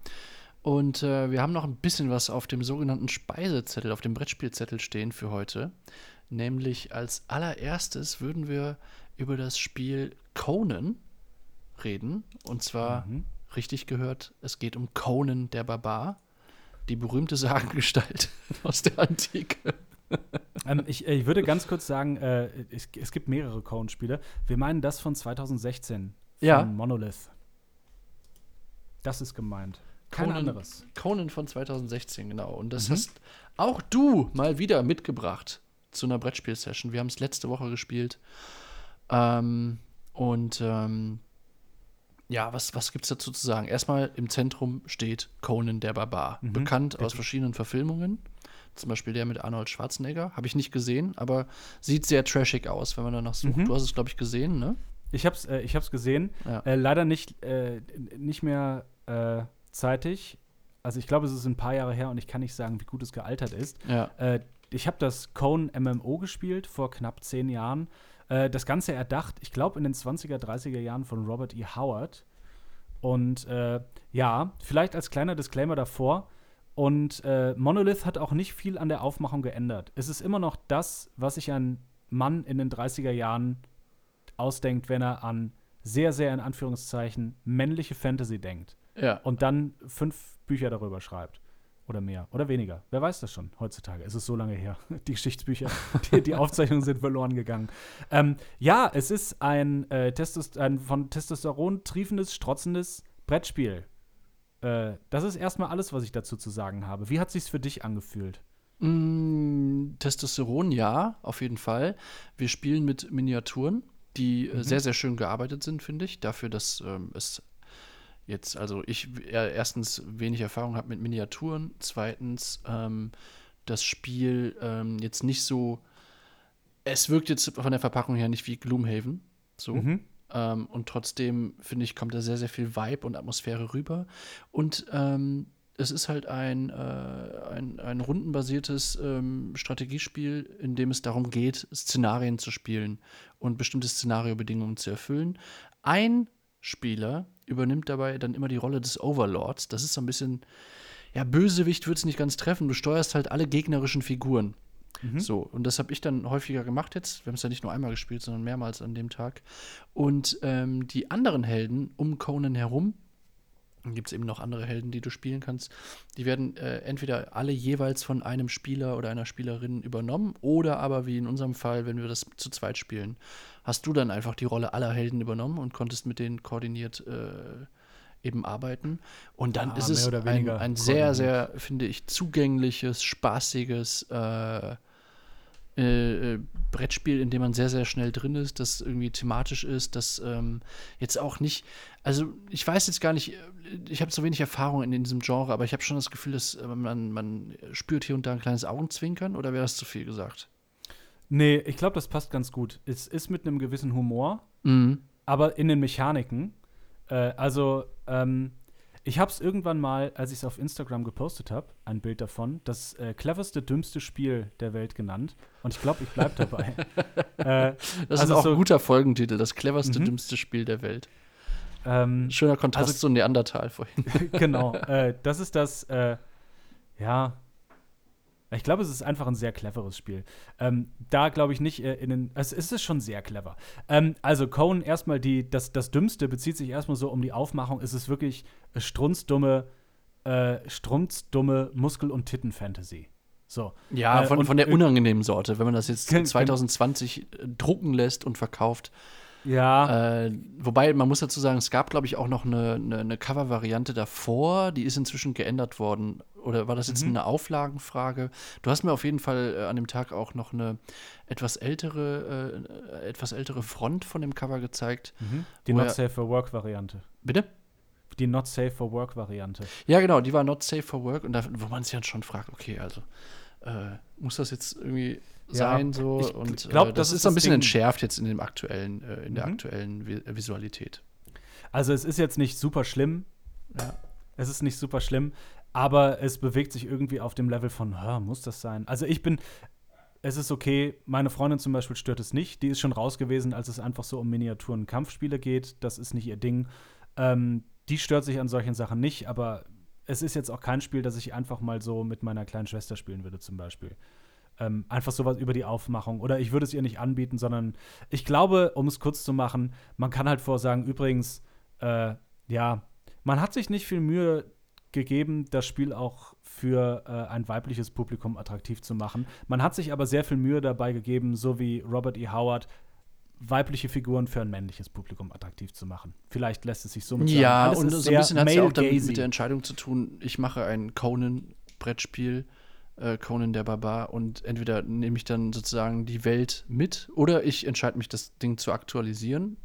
und äh, wir haben noch ein bisschen was auf dem sogenannten Speisezettel, auf dem Brettspielzettel stehen für heute. Nämlich als allererstes würden wir über das Spiel Conan reden. Und zwar, mhm. richtig gehört, es geht um Conan der Barbar, die berühmte Sagengestalt aus der Antike. ähm, ich, ich, würde ganz kurz sagen, äh, es, es, gibt mehrere Conan-Spiele. Wir meinen das von 2016 von ja. Monolith. Das ist gemeint. Kein Conan, anderes. Conan von 2016, genau. Und das mhm. hast auch du mal wieder mitgebracht zu einer Brettspiel-Session. Wir haben es letzte Woche gespielt. Ähm, und ähm, ja, was, was gibt es dazu zu sagen? Erstmal im Zentrum steht Conan der Barbar. Mhm, bekannt bitte. aus verschiedenen Verfilmungen. Zum Beispiel der mit Arnold Schwarzenegger. Habe ich nicht gesehen, aber sieht sehr trashig aus, wenn man danach sucht. Mhm. Du hast es, glaube ich, gesehen, ne? Ich habe es äh, ich hab's gesehen. Ja. Äh, leider nicht, äh, nicht mehr äh, zeitig. Also ich glaube, es ist ein paar Jahre her und ich kann nicht sagen, wie gut es gealtert ist. Ja. Ich habe das Cone MMO gespielt vor knapp zehn Jahren. Äh, das Ganze erdacht, ich glaube, in den 20er, 30er Jahren von Robert E. Howard. Und äh, ja, vielleicht als kleiner Disclaimer davor. Und äh, Monolith hat auch nicht viel an der Aufmachung geändert. Es ist immer noch das, was sich ein Mann in den 30er Jahren ausdenkt, wenn er an sehr, sehr in Anführungszeichen männliche Fantasy denkt. Ja. Und dann fünf Bücher darüber schreibt. Oder mehr. Oder weniger. Wer weiß das schon heutzutage? Es ist so lange her. Die Geschichtsbücher, die, die Aufzeichnungen sind verloren gegangen. Ähm, ja, es ist ein, äh, Testost ein von Testosteron triefendes, strotzendes Brettspiel. Äh, das ist erstmal alles, was ich dazu zu sagen habe. Wie hat sich's für dich angefühlt? Mm, Testosteron, ja, auf jeden Fall. Wir spielen mit Miniaturen, die äh, mhm. sehr, sehr schön gearbeitet sind, finde ich. Dafür, dass ähm, es jetzt, also ich erstens wenig Erfahrung habe mit Miniaturen, zweitens ähm, das Spiel ähm, jetzt nicht so, es wirkt jetzt von der Verpackung her nicht wie Gloomhaven, so. Mhm. Ähm, und trotzdem, finde ich, kommt da sehr, sehr viel Vibe und Atmosphäre rüber. Und ähm, es ist halt ein, äh, ein, ein rundenbasiertes ähm, Strategiespiel, in dem es darum geht, Szenarien zu spielen und bestimmte Szenariobedingungen zu erfüllen. Ein Spieler übernimmt dabei dann immer die Rolle des Overlords. Das ist so ein bisschen, ja, Bösewicht wird es nicht ganz treffen. Du steuerst halt alle gegnerischen Figuren. Mhm. So, und das habe ich dann häufiger gemacht jetzt. Wir haben es ja nicht nur einmal gespielt, sondern mehrmals an dem Tag. Und ähm, die anderen Helden um Conan herum dann gibt es eben noch andere Helden, die du spielen kannst. Die werden äh, entweder alle jeweils von einem Spieler oder einer Spielerin übernommen oder aber wie in unserem Fall, wenn wir das zu zweit spielen, hast du dann einfach die Rolle aller Helden übernommen und konntest mit denen koordiniert äh, eben arbeiten. Und dann ja, ist es ein, ein sehr, sehr, finde ich, zugängliches, spaßiges äh, äh, äh, Brettspiel, in dem man sehr, sehr schnell drin ist, das irgendwie thematisch ist, das ähm, jetzt auch nicht, also ich weiß jetzt gar nicht, äh, ich habe so wenig Erfahrung in, in, diesem Genre, aber ich habe schon das Gefühl, dass man, man spürt hier und da ein kleines Augenzwinkern oder wäre das zu viel gesagt? Nee, ich glaube, das passt ganz gut. Es ist mit einem gewissen Humor, mhm. aber in den Mechaniken. Äh, also, ähm, ich habe es irgendwann mal, als ich es auf Instagram gepostet habe, ein Bild davon, das äh, cleverste, dümmste Spiel der Welt genannt. Und ich glaube, ich bleibe dabei. äh, das also ist auch so ein guter Folgentitel, das cleverste, mhm. dümmste Spiel der Welt. Ähm, Schöner Kontrast also, zu Neandertal vorhin. genau, äh, das ist das, äh, ja, ich glaube, es ist einfach ein sehr cleveres Spiel. Ähm, da glaube ich nicht äh, in den. Es ist schon sehr clever. Ähm, also, Cohen, erstmal die, das, das Dümmste bezieht sich erstmal so um die Aufmachung. Es ist wirklich strunzdumme, äh, strunzdumme Muskel- und Titten-Fantasy. So. Ja, äh, von, äh, von der unangenehmen Sorte, wenn man das jetzt 2020 drucken lässt und verkauft. Ja. Äh, wobei, man muss dazu sagen, es gab, glaube ich, auch noch eine, eine, eine Cover-Variante davor, die ist inzwischen geändert worden. Oder war das jetzt mhm. eine Auflagenfrage? Du hast mir auf jeden Fall äh, an dem Tag auch noch eine etwas ältere, äh, etwas ältere Front von dem Cover gezeigt. Mhm. Die Not Safe for Work-Variante. Bitte? Die Not Safe for Work-Variante. Ja, genau, die war Not Safe for Work und da, wo man sich dann schon fragt, okay, also äh, muss das jetzt irgendwie sein ja, so und glaub, äh, das, das, ist so ein bisschen Ding. entschärft jetzt in dem aktuellen äh, in der mhm. aktuellen Vi Visualität. Also es ist jetzt nicht super schlimm. Ja. Es ist nicht super schlimm, aber es bewegt sich irgendwie auf dem Level von, muss das sein? Also ich bin, es ist okay, meine Freundin zum Beispiel stört es nicht. Die ist schon raus gewesen, als es einfach so um Miniaturen Kampfspiele geht. Das ist nicht ihr Ding. Ähm, die stört sich an solchen Sachen nicht, aber es ist jetzt auch kein Spiel, das ich einfach mal so mit meiner kleinen Schwester spielen würde, zum Beispiel. Ähm, einfach sowas über die Aufmachung. Oder ich würde es ihr nicht anbieten, sondern ich glaube, um es kurz zu machen, man kann halt vorsagen, übrigens, äh, ja, man hat sich nicht viel Mühe gegeben, das Spiel auch für äh, ein weibliches Publikum attraktiv zu machen. Man hat sich aber sehr viel Mühe dabei gegeben, so wie Robert E. Howard, weibliche Figuren für ein männliches Publikum attraktiv zu machen. Vielleicht lässt es sich so mit sagen. Ja, und so ein bisschen hat es ja auch damit mit der Entscheidung zu tun, ich mache ein Conan-Brettspiel, äh, Conan der Barbar, und entweder nehme ich dann sozusagen die Welt mit oder ich entscheide mich, das Ding zu aktualisieren.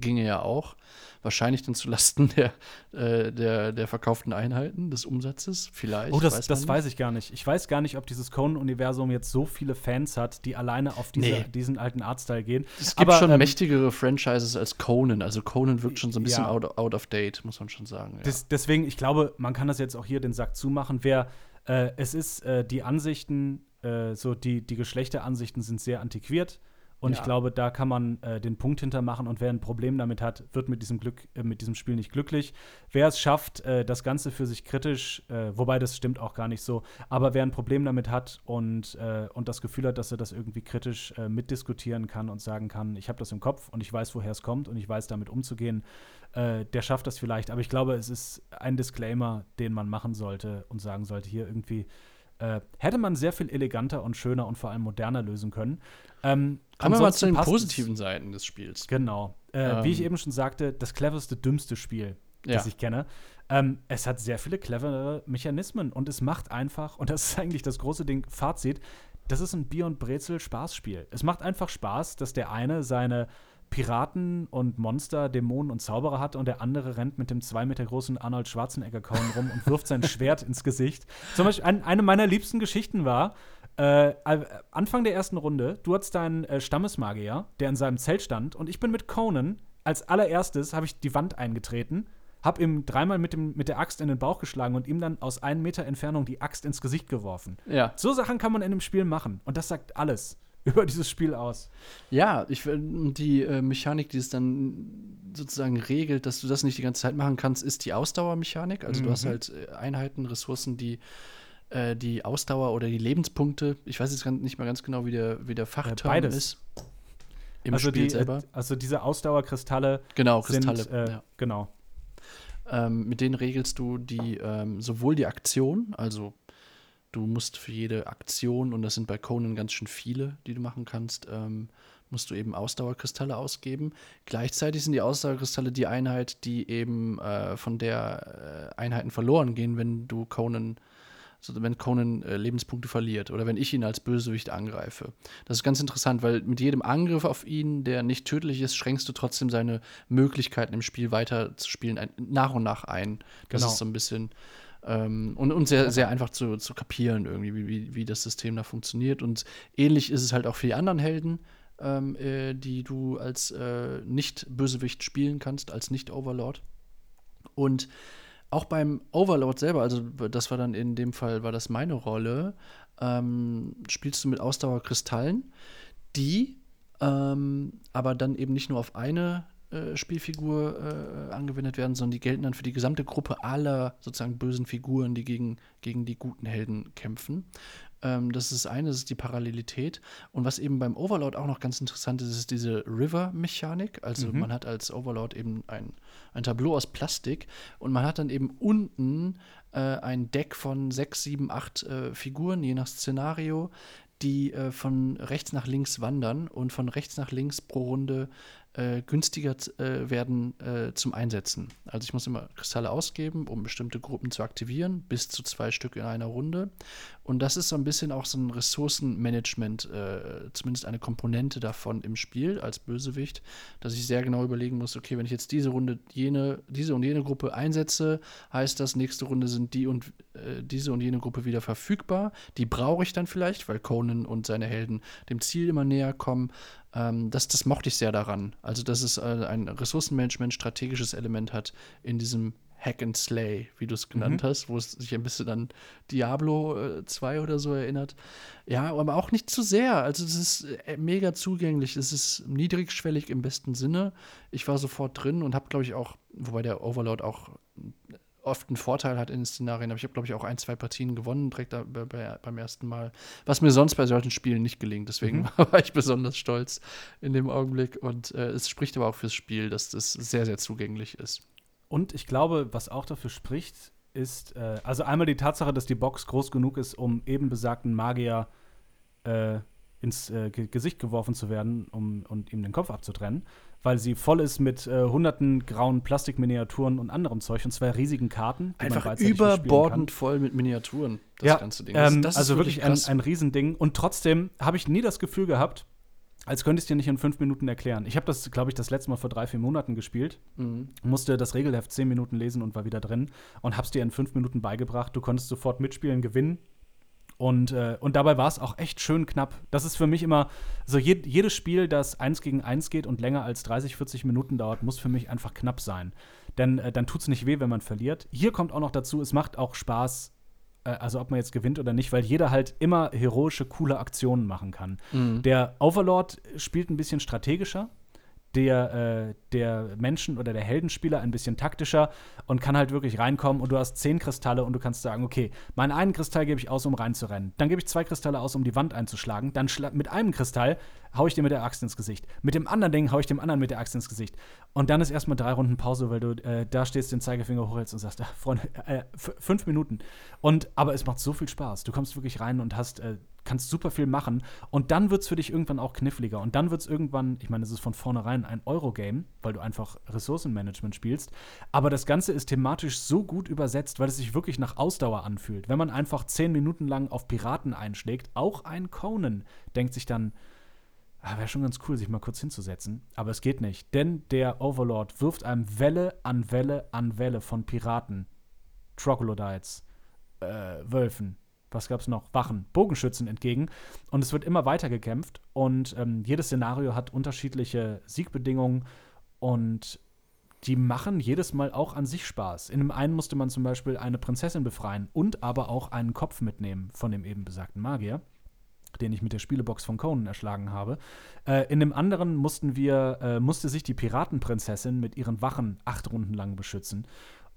Ginge ja auch wahrscheinlich dann zulasten der, äh, der, der verkauften Einheiten, des Umsatzes, vielleicht. Oh, das, weiß, das weiß ich gar nicht. Ich weiß gar nicht, ob dieses Conan-Universum jetzt so viele Fans hat, die alleine auf diese, nee. diesen alten Artstyle gehen. Es gibt Aber, schon ähm, mächtigere Franchises als Conan. Also Conan wirkt schon so ein bisschen ja. out, out, of date, muss man schon sagen. Ja. Des, deswegen, ich glaube, man kann das jetzt auch hier den Sack zumachen. Wer, äh, es ist, äh, die Ansichten, äh, so die, die Geschlechteransichten sind sehr antiquiert. Und ja. ich glaube, da kann man äh, den Punkt hintermachen und wer ein Problem damit hat, wird mit diesem Glück, äh, mit diesem Spiel nicht glücklich. Wer es schafft, äh, das Ganze für sich kritisch, wobei das stimmt auch gar nicht so, aber wer ein Problem damit hat und, und das Gefühl hat, dass er das irgendwie kritisch mitdiskutieren kann und sagen kann, ich habe das im Kopf und ich weiß, woher es kommt und ich weiß, damit umzugehen, der schafft das vielleicht. Aber ich glaube, es ist ein Disclaimer, den man machen sollte und sagen sollte, hier irgendwie äh, hätte man sehr viel eleganter und schöner und vor allem moderner lösen können. Ähm, Kommen wir mal zu den positiven Seiten des Spiels. Genau. Äh, ähm. Wie ich eben schon sagte, das cleverste, dümmste Spiel, ja. das ich kenne. Ähm, es hat sehr viele clevere Mechanismen und es macht einfach, und das ist eigentlich das große Ding, Fazit, das ist ein Bier- und Brezel-Spaßspiel. Es macht einfach Spaß, dass der eine seine Piraten und Monster, Dämonen und Zauberer hat und der andere rennt mit dem zwei Meter großen Arnold Schwarzenegger-Kauen rum und wirft sein Schwert ins Gesicht. Zum Beispiel ein, eine meiner liebsten Geschichten war, äh, Anfang der ersten Runde, du hattest deinen äh, Stammesmagier, der in seinem Zelt stand, und ich bin mit Conan als allererstes habe ich die Wand eingetreten, habe ihm dreimal mit, dem, mit der Axt in den Bauch geschlagen und ihm dann aus einem Meter Entfernung die Axt ins Gesicht geworfen. Ja. So Sachen kann man in einem Spiel machen und das sagt alles über dieses Spiel aus. Ja, ich die äh, Mechanik, die es dann sozusagen regelt, dass du das nicht die ganze Zeit machen kannst, ist die Ausdauermechanik. Also mhm. du hast mhm. halt äh, Einheiten, Ressourcen, die äh, die Ausdauer oder die Lebenspunkte, ich weiß jetzt nicht mal ganz genau, wie der, wie der Fachterm Beides. ist. Im also Spiel die, selber. Also diese Ausdauerkristalle. Genau, Kristalle. Sind, äh, ja. Genau. Ähm, mit denen regelst du die ähm, sowohl die Aktion, also du musst für jede Aktion, und das sind bei Conan ganz schön viele, die du machen kannst, ähm, musst du eben Ausdauerkristalle ausgeben. Gleichzeitig sind die Ausdauerkristalle die Einheit, die eben äh, von der äh, Einheiten verloren gehen, wenn du Conan so, wenn Conan äh, Lebenspunkte verliert oder wenn ich ihn als Bösewicht angreife. Das ist ganz interessant, weil mit jedem Angriff auf ihn, der nicht tödlich ist, schränkst du trotzdem seine Möglichkeiten im Spiel weiter zu spielen ein, nach und nach ein. Das Genau. ist so ein bisschen ähm, und, und sehr, sehr einfach zu, zu kapieren, irgendwie, wie, wie, wie das System da funktioniert. Und ähnlich ist es halt auch für die anderen Helden, ähm, äh, die du als äh, Nicht-Bösewicht spielen kannst, als Nicht-Overlord. Und auch beim Overlord selber, also das war dann in dem Fall, war das meine Rolle, ähm, spielst du mit Ausdauerkristallen, die ähm, aber dann eben nicht nur auf eine äh, Spielfigur äh, angewendet werden, sondern die gelten dann für die gesamte Gruppe aller sozusagen bösen Figuren, die gegen, gegen die guten Helden kämpfen. Ähm, das ist das eine, das ist die Parallelität. Und was eben beim Overlord auch noch ganz interessant ist, ist diese River-Mechanik. Also man hat als Overlord eben ein, ein Tableau aus Plastik und man hat dann eben unten äh, ein Deck von sechs, sieben, acht äh, Figuren, je nach Szenario, die äh, von rechts nach links wandern und von rechts nach links pro Runde äh, günstiger äh, werden äh, zum Einsetzen. Also ich muss immer Kristalle ausgeben, um bestimmte Gruppen zu aktivieren, bis zu zwei Stück in einer Runde. Und das ist so ein bisschen auch so ein Ressourcenmanagement, äh, zumindest eine Komponente davon im Spiel als Bösewicht, dass ich sehr genau überlegen muss, okay, wenn ich jetzt diese Runde jene, diese und jene Gruppe einsetze, heißt das, nächste Runde sind die und äh, diese und jene Gruppe wieder verfügbar. Die brauche ich dann vielleicht, weil Conan und seine Helden dem Ziel immer näher kommen. Ähm, das, das mochte ich sehr daran. Also, dass es äh, ein Ressourcenmanagement, strategisches Element hat in diesem Hack and Slay, wie du es genannt hast, wo es sich ein bisschen an Diablo äh, 2 oder so erinnert. Ja, aber auch nicht zu sehr. Also es ist äh, mega zugänglich. Es ist niedrigschwellig im besten Sinne. Ich war sofort drin und habe, glaube ich, auch, wobei der Overlord auch oft einen Vorteil hat in den Szenarien, aber ich habe, glaube ich, auch ein, zwei Partien gewonnen, direkt da, bei, bei, beim ersten Mal. Was mir sonst bei solchen Spielen nicht gelingt. Deswegen war ich besonders stolz in dem Augenblick. Und äh, es spricht aber auch fürs Spiel, dass das sehr, sehr zugänglich ist. Und ich glaube, was auch dafür spricht, ist, äh, also einmal die Tatsache, dass die Box groß genug ist, um eben besagten Magier äh, ins äh, Ge Gesicht geworfen zu werden um, und ihm den Kopf abzutrennen, weil sie voll ist mit äh, hunderten grauen Plastikminiaturen und anderem Zeug und zwei riesigen Karten. die man Einfach überbordend voll mit Miniaturen, das ja, ganze Ding. Ähm, Das- also wirklich ein, krass. ein Riesending. Und trotzdem habe ich nie das Gefühl gehabt, als könnte ich es dir nicht in fünf Minuten erklären. Ich habe das, glaube ich, das letzte Mal vor drei, vier Monaten gespielt. Mhm. Musste das Regelheft zehn Minuten lesen und war wieder drin und hab's dir in fünf Minuten beigebracht. Du konntest sofort mitspielen, gewinnen. Und, äh, und dabei war es auch echt schön knapp. Das ist für mich immer, so je, jedes Spiel, das eins gegen eins geht und länger als 30, 40 Minuten dauert, muss für mich einfach knapp sein. Denn äh, dann tut es nicht weh, wenn man verliert. Hier kommt auch noch dazu, es macht auch Spaß, also ob man jetzt gewinnt oder nicht, weil jeder halt immer heroische, coole Aktionen machen kann. Mhm. Der Overlord spielt ein bisschen strategischer. Der, äh, der Menschen- oder der Heldenspieler ein bisschen taktischer und kann halt wirklich reinkommen und du hast zehn Kristalle und du kannst sagen, okay, meinen einen Kristall gebe ich aus, um reinzurennen. Dann gebe ich zwei Kristalle aus, um die Wand einzuschlagen. Dann mit einem Kristall hau ich dir mit der Axt ins Gesicht. Mit dem anderen Ding hau ich dem anderen mit der Axt ins Gesicht. Und dann ist erstmal drei Runden Pause, weil du äh, da stehst, den Zeigefinger hochhältst und sagst, ah, Freunde, äh, f- fünf Minuten. Und aber es macht so viel Spaß. Du kommst wirklich rein und hast äh, kannst super viel machen. Und dann wird es für dich irgendwann auch kniffliger. Und dann wird es irgendwann, ich meine, es ist von vornherein ein Eurogame, weil du einfach Ressourcenmanagement spielst. Aber das Ganze ist thematisch so gut übersetzt, weil es sich wirklich nach Ausdauer anfühlt. Wenn man einfach zehn Minuten lang auf Piraten einschlägt, auch ein Conan denkt sich dann, ah, wäre schon ganz cool, sich mal kurz hinzusetzen. Aber es geht nicht. Denn der Overlord wirft einem Welle an Welle an Welle von Piraten, Troglodytes, äh, Wölfen, was gab's noch? Wachen, Bogenschützen entgegen. Und es wird immer weiter gekämpft. Und ähm, jedes Szenario hat unterschiedliche Siegbedingungen. Und die machen jedes Mal auch an sich Spaß. In dem einen musste man zum Beispiel eine Prinzessin befreien und aber auch einen Kopf mitnehmen von dem eben besagten Magier, den ich mit der Spielebox von Conan erschlagen habe. Äh, in dem anderen mussten wir, äh, musste sich die Piratenprinzessin mit ihren Wachen acht Runden lang beschützen.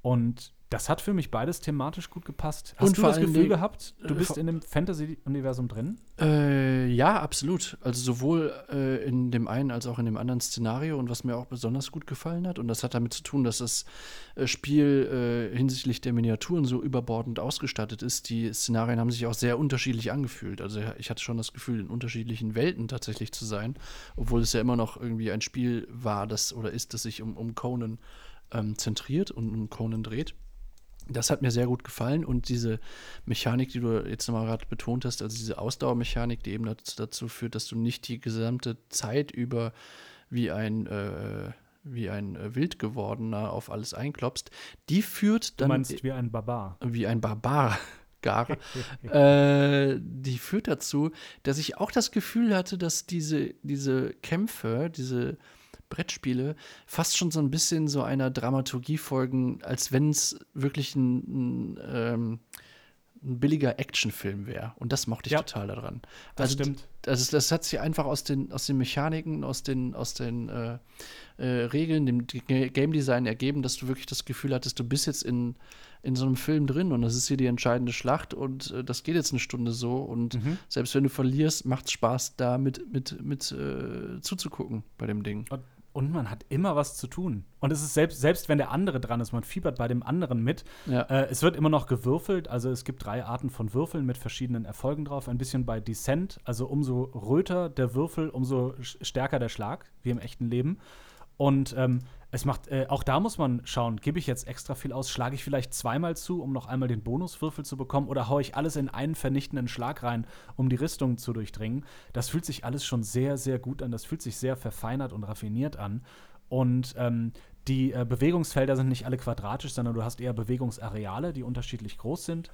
Und das hat für mich beides thematisch gut gepasst. Hast Und du das Gefühl gehabt, du äh, bist in dem Fantasy-Universum drin? Äh, ja, absolut. Also sowohl äh, in dem einen als auch in dem anderen Szenario und was mir auch besonders gut gefallen hat. Und das hat damit zu tun, dass das äh, Spiel äh, hinsichtlich der Miniaturen so überbordend ausgestattet ist. Die Szenarien haben sich auch sehr unterschiedlich angefühlt. Also ich hatte schon das Gefühl, in unterschiedlichen Welten tatsächlich zu sein, obwohl es ja immer noch irgendwie ein Spiel war, das oder ist, das sich um, um Conan ähm, zentriert und um Conan dreht. Das hat mir sehr gut gefallen und diese Mechanik, die du jetzt nochmal gerade betont hast, also diese Ausdauermechanik, die eben dazu, dazu, führt, dass du nicht die gesamte Zeit über wie ein äh, wie ein äh, wild gewordener auf alles einklopst, die führt dann. Du meinst wie ein Barbar. Wie ein Barbar. Gar. äh, die führt dazu, dass ich auch das Gefühl hatte, dass diese, diese Kämpfe, diese Brettspiele fast schon so ein bisschen so einer Dramaturgie folgen, als wenn es wirklich ein, ein, ähm, ein billiger Actionfilm wäre. Und das mochte ich ja, total daran. Das also, stimmt. Also das hat sich einfach aus den, aus den Mechaniken, aus den, aus den äh, äh, Regeln, dem Game Design ergeben, dass du wirklich das Gefühl hattest, du bist jetzt in, in so einem Film drin und das ist hier die entscheidende Schlacht und äh, das geht jetzt eine Stunde so. Und mhm. selbst wenn du verlierst, macht es Spaß, da mit, mit, mit äh, zuzugucken bei dem Ding. Und und man hat immer was zu tun. Und es ist selbst, selbst wenn der andere dran ist, man fiebert bei dem anderen mit. Ja. Äh, es wird immer noch gewürfelt, also es gibt drei Arten von Würfeln mit verschiedenen Erfolgen drauf. Ein bisschen bei Descent, also umso röter der Würfel, umso stärker der Schlag, wie im echten Leben. Und ähm, es macht, äh, auch da muss man schauen, gebe ich jetzt extra viel aus, schlage ich vielleicht zweimal zu, um noch einmal den Bonuswürfel zu bekommen, oder haue ich alles in einen vernichtenden Schlag rein, um die Rüstung zu durchdringen. Das fühlt sich alles schon sehr, sehr gut an. Das fühlt sich sehr verfeinert und raffiniert an. Und ähm, die äh, Bewegungsfelder sind nicht alle quadratisch, sondern du hast eher Bewegungsareale, die unterschiedlich groß sind.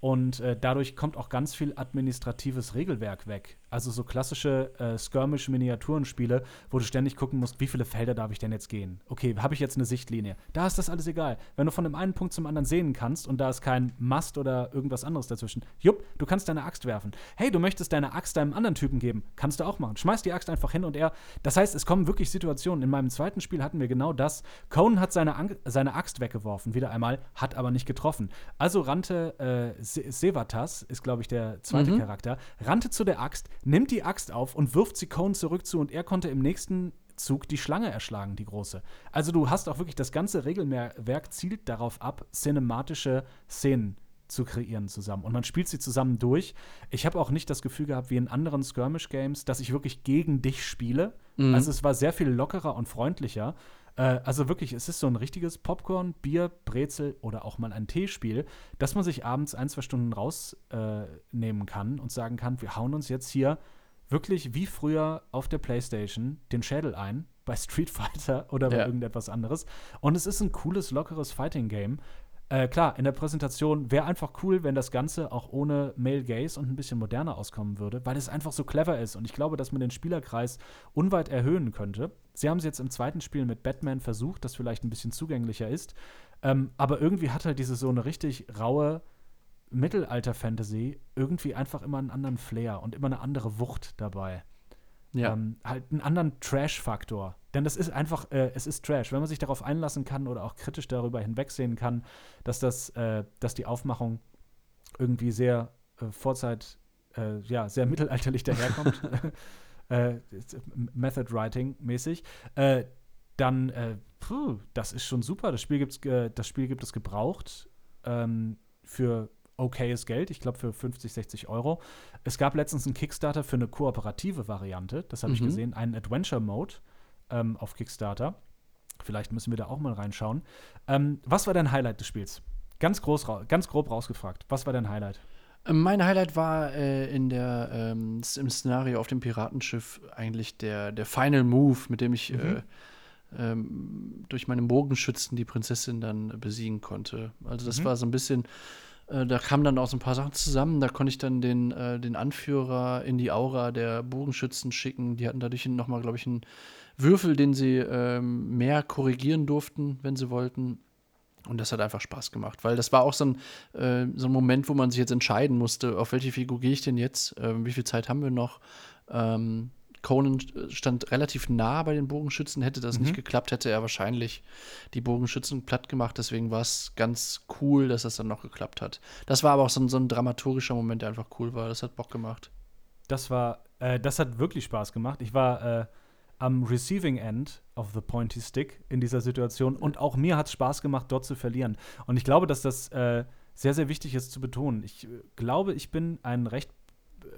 Und äh, dadurch kommt auch ganz viel administratives Regelwerk weg. Also so klassische äh, Skirmish-Miniaturenspiele, wo du ständig gucken musst, wie viele Felder darf ich denn jetzt gehen? Okay, habe ich jetzt eine Sichtlinie? Da ist das alles egal. Wenn du von dem einen Punkt zum anderen sehen kannst und da ist kein Mast oder irgendwas anderes dazwischen, jupp, du kannst deine Axt werfen. Hey, du möchtest deine Axt deinem anderen Typen geben, kannst du auch machen. Schmeiß die Axt einfach hin und er. Das heißt, es kommen wirklich Situationen. In meinem zweiten Spiel hatten wir genau das. Conan hat seine, An seine Axt weggeworfen, wieder einmal, hat aber nicht getroffen. Also rannte äh, Se Sevatas, ist glaube ich der zweite mhm. Charakter, rannte zu der Axt, nimmt die Axt auf und wirft sie Conan zurück zu und er konnte im nächsten Zug die Schlange erschlagen, die große. Also du hast auch wirklich das ganze Regelwerk zielt darauf ab, cinematische Szenen zu kreieren zusammen. Und man spielt sie zusammen durch. Ich habe auch nicht das Gefühl gehabt, wie in anderen Skirmish-Games, dass ich wirklich gegen dich spiele. Mhm. Also es war sehr viel lockerer und freundlicher. Äh, also wirklich, es ist so ein richtiges Popcorn, Bier, Brezel oder auch mal ein Teespiel, dass man sich abends ein, zwei Stunden rausnehmen äh, kann und sagen kann, wir hauen uns jetzt hier wirklich wie früher auf der Playstation den Schädel ein, bei Street Fighter oder bei ja. irgendetwas anderes. Und es ist ein cooles, lockeres Fighting-Game. Äh, klar, in der Präsentation wäre einfach cool, wenn das Ganze auch ohne Male Gaze und ein bisschen moderner auskommen würde, weil es einfach so clever ist. Und ich glaube, dass man den Spielerkreis unweit erhöhen könnte. Sie haben es jetzt im zweiten Spiel mit Batman versucht, das vielleicht ein bisschen zugänglicher ist. Ähm, aber irgendwie hat halt diese so eine richtig raue Mittelalter-Fantasy irgendwie einfach immer einen anderen Flair und immer eine andere Wucht dabei. Ja. Ähm, halt einen anderen Trash-Faktor. Denn das ist einfach, äh, es ist Trash. Wenn man sich darauf einlassen kann oder auch kritisch darüber hinwegsehen kann, dass das, äh, dass die Aufmachung irgendwie sehr äh, Vorzeit, äh, ja, sehr mittelalterlich daherkommt, äh, Method Writing mäßig, äh, dann, puh, das ist schon super. Das Spiel, gibt's, das Spiel gibt es gebraucht ähm, für okayes Geld, ich glaube für 50, 60 Euro. Es gab letztens einen Kickstarter für eine kooperative Variante, das habe mhm. ich gesehen, einen Adventure Mode ähm, auf Kickstarter. Vielleicht müssen wir da auch mal reinschauen. Ähm, was war dein Highlight des Spiels? Ganz, groß, ganz grob rausgefragt. Was war dein Highlight? Ähm, mein Highlight war äh, in der, ähm, im Szenario auf dem Piratenschiff eigentlich der, der Final Move, mit dem ich mhm. äh, ähm, durch meine Bogenschützen die Prinzessin dann besiegen konnte. Also das mhm. war so ein bisschen äh, da kamen dann auch so ein paar Sachen zusammen. Da konnte ich dann den, äh, den Anführer in die Aura der Bogenschützen schicken. Die hatten dadurch nochmal, glaube ich, einen Würfel, den sie ähm, mehr korrigieren durften, wenn sie wollten. Und das hat einfach Spaß gemacht, weil das war auch so ein, äh, so ein Moment, wo man sich jetzt entscheiden musste, auf welche Figur gehe ich denn jetzt, äh, wie viel Zeit haben wir noch. Ähm, Conan stand relativ nah bei den Bogenschützen. Hätte das mhm. nicht geklappt, hätte er wahrscheinlich die Bogenschützen platt gemacht. Deswegen war es ganz cool, dass das dann noch geklappt hat. Das war aber auch so ein, so ein dramaturgischer Moment, der einfach cool war. Das hat Bock gemacht. Das war, äh, das hat wirklich Spaß gemacht. Ich war äh, am Receiving End of the Pointy Stick in dieser Situation und auch mir hat es Spaß gemacht, dort zu verlieren. Und ich glaube, dass das äh, sehr, sehr wichtig ist zu betonen. Ich äh, glaube, ich bin ein recht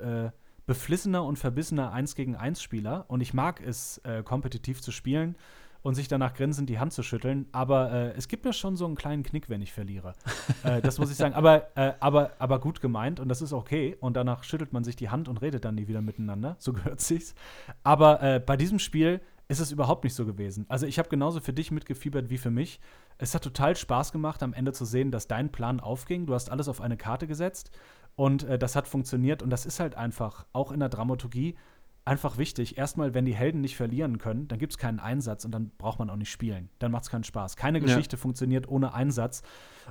äh, beflissener und verbissener 1 gegen 1 Spieler und ich mag es, äh, kompetitiv zu spielen und sich danach grinsend die Hand zu schütteln. Aber äh, es gibt mir schon so einen kleinen Knick, wenn ich verliere. äh, das muss ich sagen. Aber, äh, aber, aber gut gemeint und das ist okay. Und danach schüttelt man sich die Hand und redet dann nie wieder miteinander. So gehört sich's. Aber äh, bei diesem Spiel ist es überhaupt nicht so gewesen. Also ich habe genauso für dich mitgefiebert wie für mich. Es hat total Spaß gemacht, am Ende zu sehen, dass dein Plan aufging. Du hast alles auf eine Karte gesetzt und äh, das hat funktioniert. Und das ist halt einfach, auch in der Dramaturgie, einfach wichtig. Erstmal, wenn die Helden nicht verlieren können, dann gibt es keinen Einsatz und dann braucht man auch nicht spielen. Dann macht es keinen Spaß. Keine Geschichte ja. funktioniert ohne Einsatz.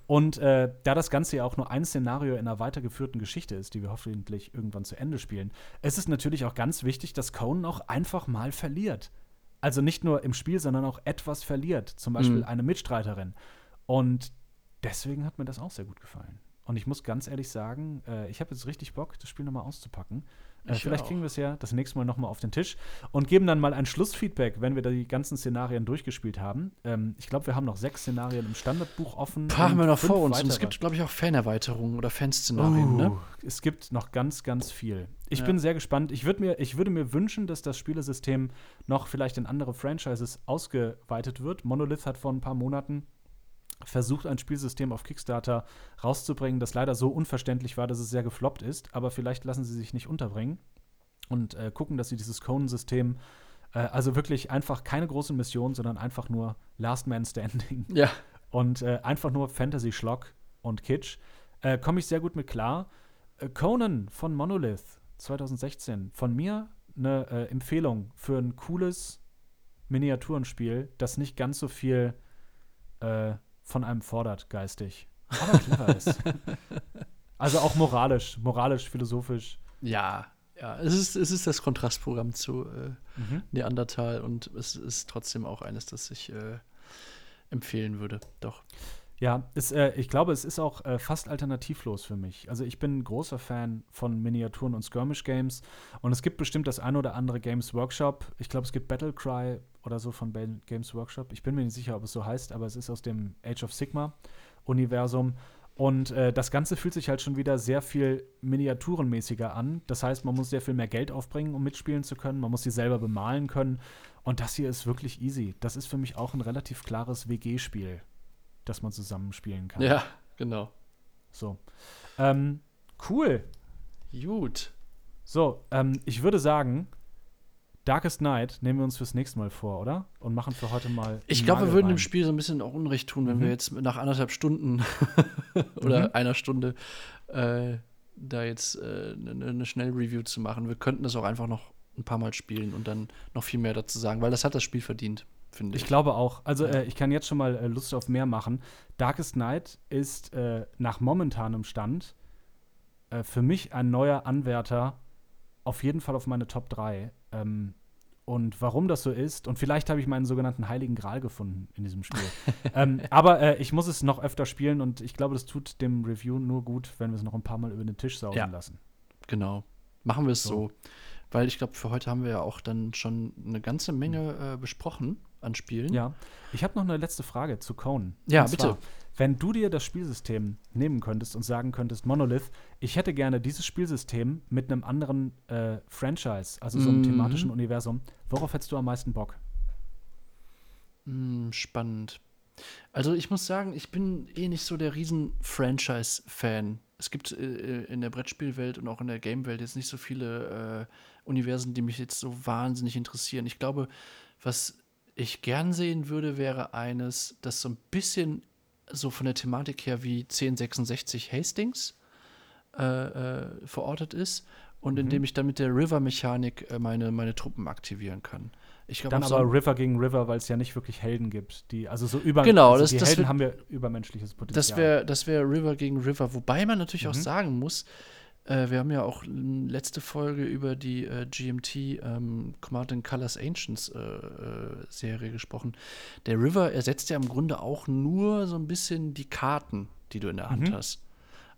Und äh, da das Ganze ja auch nur ein Szenario in einer weitergeführten Geschichte ist, die wir hoffentlich irgendwann zu Ende spielen, ist es natürlich auch ganz wichtig, dass Conan auch einfach mal verliert. Also nicht nur im Spiel, sondern auch etwas verliert. Zum Beispiel mhm. eine Mitstreiterin. Und deswegen hat mir das auch sehr gut gefallen. Und ich muss ganz ehrlich sagen, äh, ich habe jetzt richtig Bock, das Spiel nochmal auszupacken. Äh, vielleicht kriegen wir es ja das nächste Mal nochmal auf den Tisch und geben dann mal ein Schlussfeedback, wenn wir da die ganzen Szenarien durchgespielt haben. Ähm, ich glaube, wir haben noch sechs Szenarien im Standardbuch offen. Ein paar haben wir noch vor uns. Weitere. Und es gibt, glaube ich, auch Fanerweiterungen oder Fanszenarien. Ne? Uh, ne? Es gibt noch ganz, ganz viel. Ich ja. bin sehr gespannt. Ich, mir, ich würde mir wünschen, dass das Spielesystem noch vielleicht in andere Franchises ausgeweitet wird. Monolith hat vor ein paar Monaten versucht, ein Spielsystem auf Kickstarter rauszubringen, das leider so unverständlich war, dass es sehr gefloppt ist. Aber vielleicht lassen sie sich nicht unterbringen und äh, gucken, dass sie dieses Conan-System, äh, also wirklich einfach keine große Mission, sondern einfach nur Last Man Standing. Ja. Und äh, einfach nur Fantasy-Schlock und Kitsch. Äh, komme ich sehr gut mit klar. Äh, Conan von Monolith 2016. Von mir eine äh, Empfehlung für ein cooles Miniaturenspiel, das nicht ganz so viel von einem fordert, geistig. Aber clever ist. Also auch moralisch, moralisch, philosophisch. Ja, ja. Es ist, es ist das Kontrastprogramm zu äh, mhm. Neandertal und es ist trotzdem auch eines, das ich äh, empfehlen würde. Doch. Ja, ist, äh, ich glaube, es ist auch äh, fast alternativlos für mich. Also ich bin großer Fan von Miniaturen und Skirmish-Games und es gibt bestimmt das ein oder andere Games Workshop. Ich glaube, es gibt Battlecry oder so von Games Workshop. Ich bin mir nicht sicher, ob es so heißt, aber es ist aus dem Age of Sigma-Universum. Und äh, das Ganze fühlt sich halt schon wieder sehr viel miniaturenmäßiger an. Das heißt, man muss sehr viel mehr Geld aufbringen, um mitspielen zu können. Man muss sie selber bemalen können. Und das hier ist wirklich easy. Das ist für mich auch ein relativ klares WG-Spiel das man zusammenspielen kann. Ja, genau. So. Ähm, cool. Gut. So, ähm, ich würde sagen, Darkest Night nehmen wir uns fürs nächste Mal vor, oder? Und machen für heute mal. Ich glaube, wir würden rein. dem Spiel so ein bisschen auch Unrecht tun, wenn mhm. wir jetzt nach anderthalb Stunden oder mhm. einer Stunde äh, da jetzt eine äh, ne, ne Schnellreview zu machen. Wir könnten das auch einfach noch ein paar Mal spielen und dann noch viel mehr dazu sagen, weil das hat das Spiel verdient finde ich. Ich glaube auch. Also ja. äh, ich kann jetzt schon mal äh, Lust auf mehr machen. Darkest Night ist äh, nach momentanem Stand äh, für mich ein neuer Anwärter auf jeden Fall auf meine Top 3. Ähm, und warum das so ist, und vielleicht habe ich meinen sogenannten Heiligen Gral gefunden in diesem Spiel. ähm, aber äh, ich muss es noch öfter spielen und ich glaube, das tut dem Review nur gut, wenn wir es noch ein paar Mal über den Tisch saugen ja. lassen. Genau. Machen wir es so. so. Weil ich glaube, für heute haben wir ja auch dann schon eine ganze Menge äh, besprochen an Spielen. Ja. Ich habe noch eine letzte Frage zu Conan. Ja, und bitte. Zwar, wenn du dir das Spielsystem nehmen könntest und sagen könntest, Monolith, ich hätte gerne dieses Spielsystem mit einem anderen äh, Franchise, also so einem mhm. thematischen Universum, worauf hättest du am meisten Bock? Mm, spannend. Also ich muss sagen, ich bin eh nicht so der riesen Franchise-Fan. Es gibt äh, in der Brettspielwelt und auch in der Gamewelt jetzt nicht so viele äh, Universen, die mich jetzt so wahnsinnig interessieren. Ich glaube, was ich gern sehen würde, wäre eines, das so ein bisschen so von der Thematik her wie 1066 Hastings äh, äh, verortet ist und mhm. indem ich dann mit der River-Mechanik äh, meine, meine Truppen aktivieren kann. Ich glaub, dann aber so River gegen River, weil es ja nicht wirklich Helden gibt, die also so über genau, also das, die das Helden wär, haben wir übermenschliches Potenzial. Das wäre das wär River gegen River, wobei man natürlich mhm. auch sagen muss, äh, wir haben ja auch letzte Folge über die äh, GMT ähm, Command Colors Ancients äh, äh, Serie gesprochen. Der River ersetzt ja im Grunde auch nur so ein bisschen die Karten, die du in der Hand mhm. hast.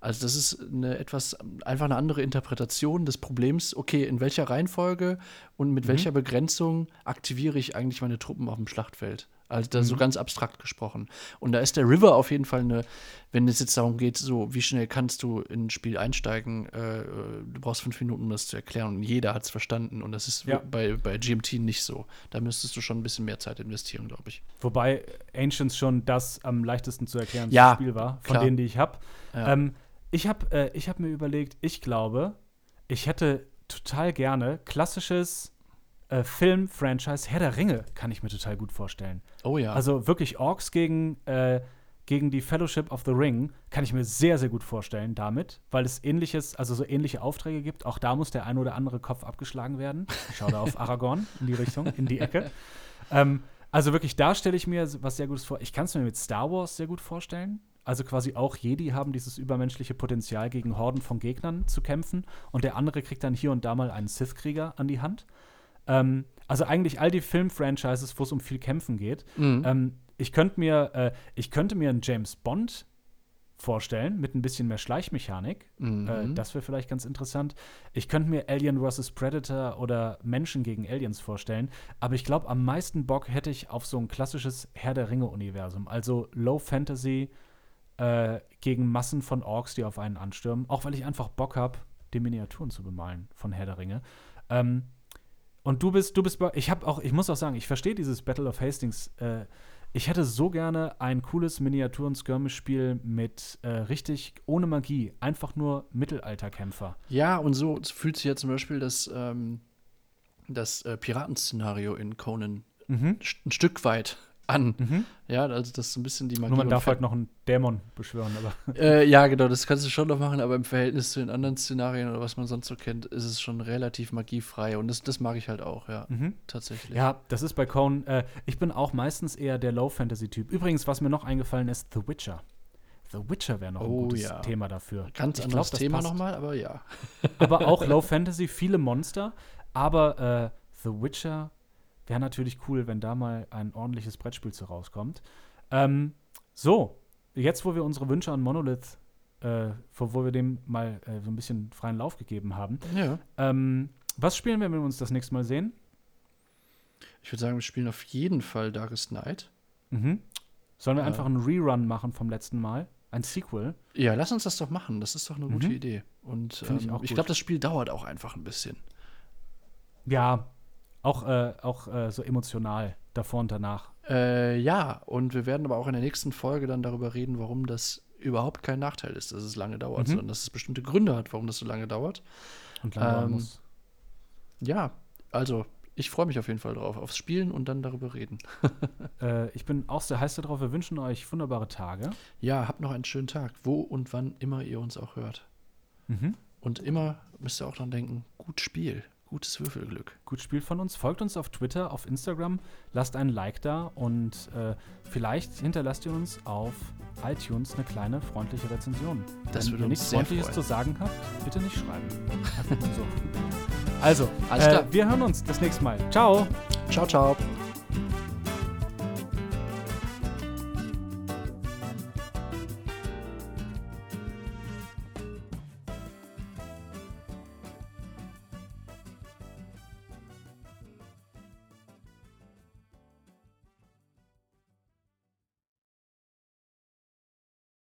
Also das ist eine etwas einfach eine andere Interpretation des Problems. Okay, in welcher Reihenfolge und mit mhm. welcher Begrenzung aktiviere ich eigentlich meine Truppen auf dem Schlachtfeld? Also da so Mhm. ganz abstrakt gesprochen. Und da ist der River auf jeden Fall eine, wenn es jetzt darum geht, so wie schnell kannst du in ein Spiel einsteigen, äh, äh, du brauchst fünf Minuten, um das zu erklären und jeder hat es verstanden. Und das ist Ja. bei, bei GMT nicht so. Da müsstest du schon ein bisschen mehr Zeit investieren, glaube ich. Wobei Ancients schon das am leichtesten zu erklären Ja, Spiel war, von klar. denen, die ich habe. Ja. Ähm, ich habe äh, ich hab mir überlegt, ich glaube, ich hätte total gerne klassisches äh, Film-Franchise Herr der Ringe, kann ich mir total gut vorstellen. oh ja. Also wirklich Orks gegen, äh, gegen die Fellowship of the Ring kann ich mir sehr, sehr gut vorstellen damit, weil es ähnliches, also so ähnliche Aufträge gibt. Auch da muss der ein oder andere Kopf abgeschlagen werden. Ich schaue da auf Aragorn in die Richtung, in die Ecke. Ähm, also wirklich, da stelle ich mir was sehr Gutes vor. Ich kann es mir mit Star Wars sehr gut vorstellen. Also quasi auch Jedi haben dieses übermenschliche Potenzial, gegen Horden von Gegnern zu kämpfen. Und der andere kriegt dann hier und da mal einen Sith-Krieger an die Hand. Ähm, also eigentlich all die Film-Franchises, wo es um viel Kämpfen geht. Mhm. Ähm, ich könnte mir, äh, ich könnte mir einen James Bond vorstellen mit ein bisschen mehr Schleichmechanik. Mhm. Äh, das wäre vielleicht ganz interessant. Ich könnte mir Alien vs. Predator oder Menschen gegen Aliens vorstellen. Aber ich glaube, am meisten Bock hätte ich auf so ein klassisches Herr der Ringe-Universum. Also Low Fantasy äh, gegen Massen von Orks, die auf einen anstürmen. Auch weil ich einfach Bock habe, die Miniaturen zu bemalen von Herr der Ringe. Ähm, und du bist, du bist, bei- ich habe auch, ich muss auch sagen, ich verstehe dieses Battle of Hastings. Äh, ich hätte so gerne ein cooles Miniaturen-Skirmish-Spiel mit äh, richtig ohne Magie, einfach nur Mittelalterkämpfer. Ja, und so fühlt sich ja zum Beispiel das, ähm, das äh, Piratenszenario in Conan Mhm. ein Stück weit an. Mhm. Ja, also das ist so ein bisschen die Magie. Nur man darf halt noch einen Dämon beschwören, aber Äh, ja, genau, das kannst du schon noch machen, aber im Verhältnis zu den anderen Szenarien oder was man sonst so kennt, ist es schon relativ magiefrei. Und das, das mag ich halt auch, ja, mhm. tatsächlich. ja, das ist bei Conan. Äh, ich bin auch meistens eher der Low-Fantasy-Typ. Übrigens, was mir noch eingefallen ist, The Witcher. The Witcher wäre noch ein Oh, gutes ja. Thema dafür. Ganz Ich anderes glaub, Thema nochmal, aber ja. aber auch Low Fantasy, viele Monster. Aber äh, The Witcher wäre natürlich cool, wenn da mal ein ordentliches Brettspiel zu rauskommt. Ähm, so, jetzt, wo wir unsere Wünsche an Monolith, äh, wo wir dem mal äh, so ein bisschen freien Lauf gegeben haben, Ja. ähm, was spielen wir, wenn wir uns das nächste Mal sehen? Ich würde sagen, wir spielen auf jeden Fall Darkest Night. Mhm. Sollen wir Äh. einfach einen Rerun machen vom letzten Mal? Ein Sequel? Ja, lass uns das doch machen. Das ist doch eine gute Mhm. Idee. Und ich ähm, ich gut. glaube, das Spiel dauert auch einfach ein bisschen. Ja, auch, äh, auch äh, so emotional davor und danach. Äh, ja, und wir werden aber auch in der nächsten Folge dann darüber reden, warum das überhaupt kein Nachteil ist, dass es lange dauert, Mhm. sondern dass es bestimmte Gründe hat, warum das so lange dauert. Und dauern Ähm, muss. Ja, also ich freue mich auf jeden Fall drauf, aufs Spielen und dann darüber reden. Äh, ich bin auch sehr heiß darauf. Wir wünschen euch wunderbare Tage. Ja, habt noch einen schönen Tag, wo und wann immer ihr uns auch hört. Mhm. Und immer müsst ihr auch dran denken, gut Spiel, gutes Würfelglück. Gut Spiel von uns. Folgt uns auf Twitter, auf Instagram, lasst einen Like da und äh, vielleicht hinterlasst ihr uns auf iTunes eine kleine freundliche Rezension. Das Wenn ihr nichts Freundliches freuen. zu sagen habt, bitte nicht schreiben. So. Also, Alles äh, klar. wir hören uns das nächste Mal. Ciao! Ciao, ciao.